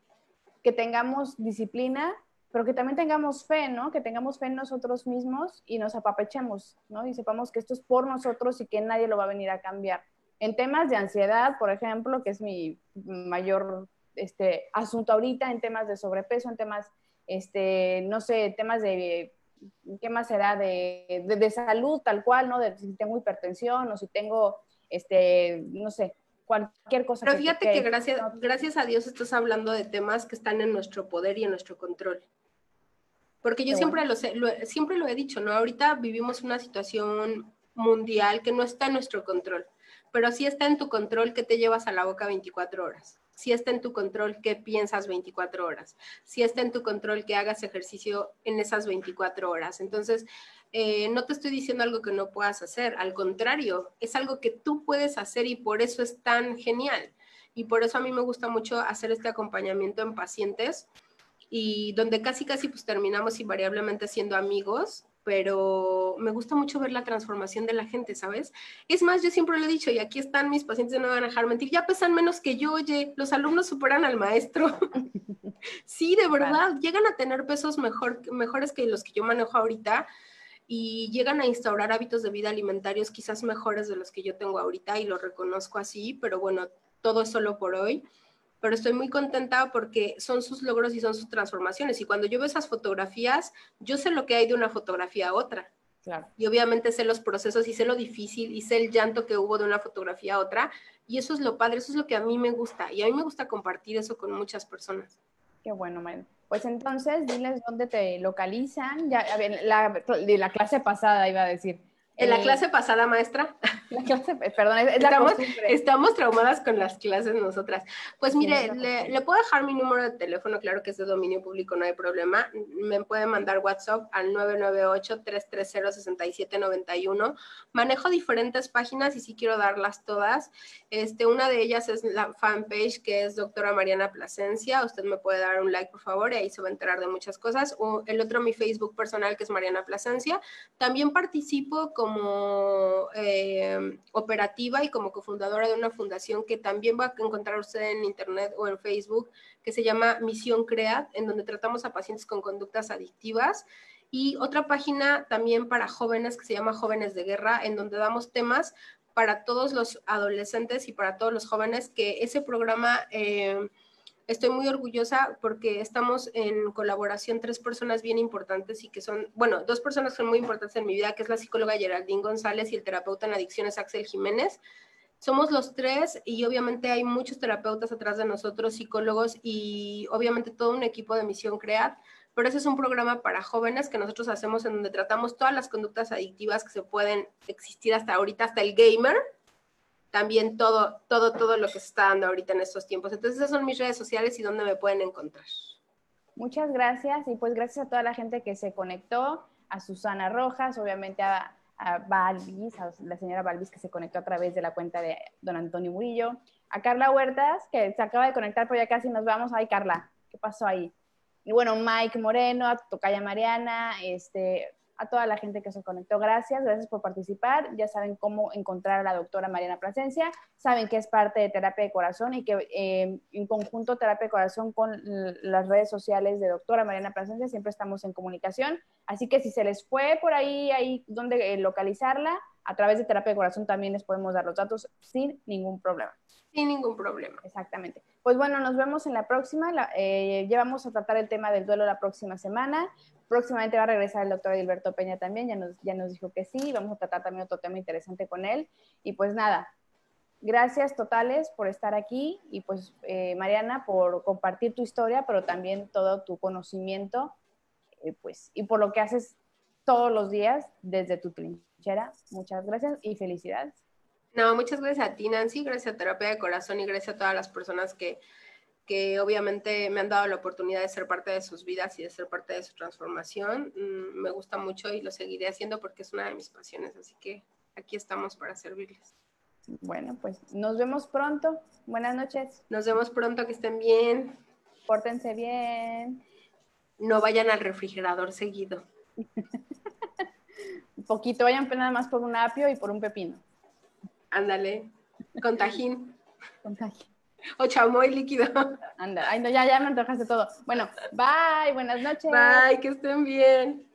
que tengamos disciplina, pero que también tengamos fe, ¿no? Que tengamos fe en nosotros mismos y nos apapechemos, ¿no? Y sepamos que esto es por nosotros y que nadie lo va a venir a cambiar. En temas de ansiedad, por ejemplo, que es mi mayor este, asunto ahorita, en temas de sobrepeso, en temas, este, no sé, temas de, ¿qué más será? De, de, salud tal cual, ¿no? De si tengo hipertensión o si tengo, este, no sé, cualquier cosa. Pero fíjate que, gracias, gracias a Dios estás hablando de temas que están en nuestro poder y en nuestro control. Porque yo siempre, lo, sé, siempre lo he dicho, ¿no? Ahorita vivimos una situación mundial que no está en nuestro control pero sí está en tu control que te llevas a la boca 24 horas. Si está en tu control que piensas 24 horas. Si está en tu control que hagas ejercicio en esas 24 horas. Entonces, eh, no te estoy diciendo algo que no puedas hacer. Al contrario, es algo que tú puedes hacer y por eso es tan genial. Y por eso a mí me gusta mucho hacer este acompañamiento en pacientes y donde casi casi pues terminamos invariablemente siendo amigos pero me gusta mucho ver la transformación de la gente, ¿sabes? Es más, yo siempre lo he dicho, y aquí están mis pacientes, no van a dejar mentir, ya pesan menos que yo, oye, los alumnos superan al maestro. sí, de verdad, llegan a tener pesos mejor, mejores que los que yo manejo ahorita y llegan a instaurar hábitos de vida alimentarios quizás mejores de los que yo tengo ahorita y lo reconozco así, pero bueno, todo es solo por hoy pero estoy muy contenta porque son sus logros y son sus transformaciones. Y cuando yo veo esas fotografías, yo sé lo que hay de una fotografía a otra. Claro. Y obviamente sé los procesos y sé lo difícil y sé el llanto que hubo de una fotografía a otra. Y eso es lo padre, eso es lo que a mí me gusta. Y a mí me gusta compartir eso con muchas personas. Qué bueno, man. Pues entonces, diles dónde te localizan. Ya, la, de la clase pasada iba a decir, En la eh, clase pasada, maestra. La clase, perdón, estamos, estamos, traumadas con las clases nosotras. Pues mire, le, puedo dejar mi número de teléfono, claro que es de dominio público, no hay problema. Me puede mandar WhatsApp al 998-330-6791. Manejo diferentes páginas y sí quiero darlas todas. Este, una de ellas es la fanpage que es doctora Mariana Plasencia. Usted me puede dar un like, por favor, y ahí se va a enterar de muchas cosas. O el otro, mi Facebook personal, que es Mariana Plasencia. También participo con como eh, operativa y como cofundadora de una fundación que también va a encontrar usted en internet o en Facebook, que se llama Misión CREAT, en donde tratamos a pacientes con conductas adictivas. Y otra página también para jóvenes que se llama Jóvenes de Guerra, en donde damos temas para todos los adolescentes y para todos los jóvenes, que ese programa... Eh, estoy muy orgullosa porque estamos en colaboración tres personas bien importantes y que son, bueno, dos personas que son muy importantes en mi vida, que es la psicóloga Geraldine González y el terapeuta en adicciones Axel Jiménez. Somos los tres y obviamente hay muchos terapeutas atrás de nosotros, psicólogos y obviamente todo un equipo de Misión CREAT, pero ese es un programa para jóvenes que nosotros hacemos en donde tratamos todas las conductas adictivas que se pueden existir hasta ahorita, hasta el gamer, también todo, todo, todo lo que se está dando ahorita en estos tiempos. Entonces, esas son mis redes sociales y dónde me pueden encontrar. Muchas gracias y pues gracias a toda la gente que se conectó, a Susana Rojas, obviamente a, a a la señora Balvis que se conectó a través de la cuenta de don Antonio Murillo, a Carla Huertas que se acaba de conectar, pero ya casi nos vamos. Ay, Carla, ¿qué pasó ahí? Y bueno, Mike Moreno, a Tocaya Mariana, este, a toda la gente que se conectó. Gracias, gracias por participar. Ya saben cómo encontrar a la doctora Mariana Plasencia. Saben que es parte de Terapia de Corazón y que eh, en conjunto Terapia de Corazón con las redes sociales de doctora Mariana Plasencia siempre estamos en comunicación. Así que si se les fue por ahí, ahí donde eh, localizarla, a través de Terapia de Corazón también les podemos dar los datos sin ningún problema. Sin ningún problema. Exactamente. Pues bueno, nos vemos en la próxima. Eh, llevamos a tratar el tema del duelo la próxima semana. Próximamente va a regresar el doctor Gilberto Peña también, ya nos, ya nos dijo que sí. Vamos a tratar también otro tema interesante con él. Y pues nada, gracias totales por estar aquí y pues eh, Mariana por compartir tu historia, pero también todo tu conocimiento eh, pues, y por lo que haces todos los días desde tu trinchera. Muchas gracias y felicidades. No, muchas gracias a ti, Nancy, gracias a Terapia de Corazón y gracias a todas las personas que, que obviamente me han dado la oportunidad de ser parte de sus vidas y de ser parte de su transformación. Mm, me gusta mucho y lo seguiré haciendo porque es una de mis pasiones, así que aquí estamos para servirles. Bueno, pues nos vemos pronto. Buenas noches. Nos vemos pronto, que estén bien. Pórtense bien. No vayan al refrigerador seguido. un poquito, vayan nada más por un apio y por un pepino. Ándale, con tajín. con tajín. O chamoy líquido. Anda, ay no, ya, ya me antojaste todo. Bueno, bye, buenas noches. Bye, que estén bien.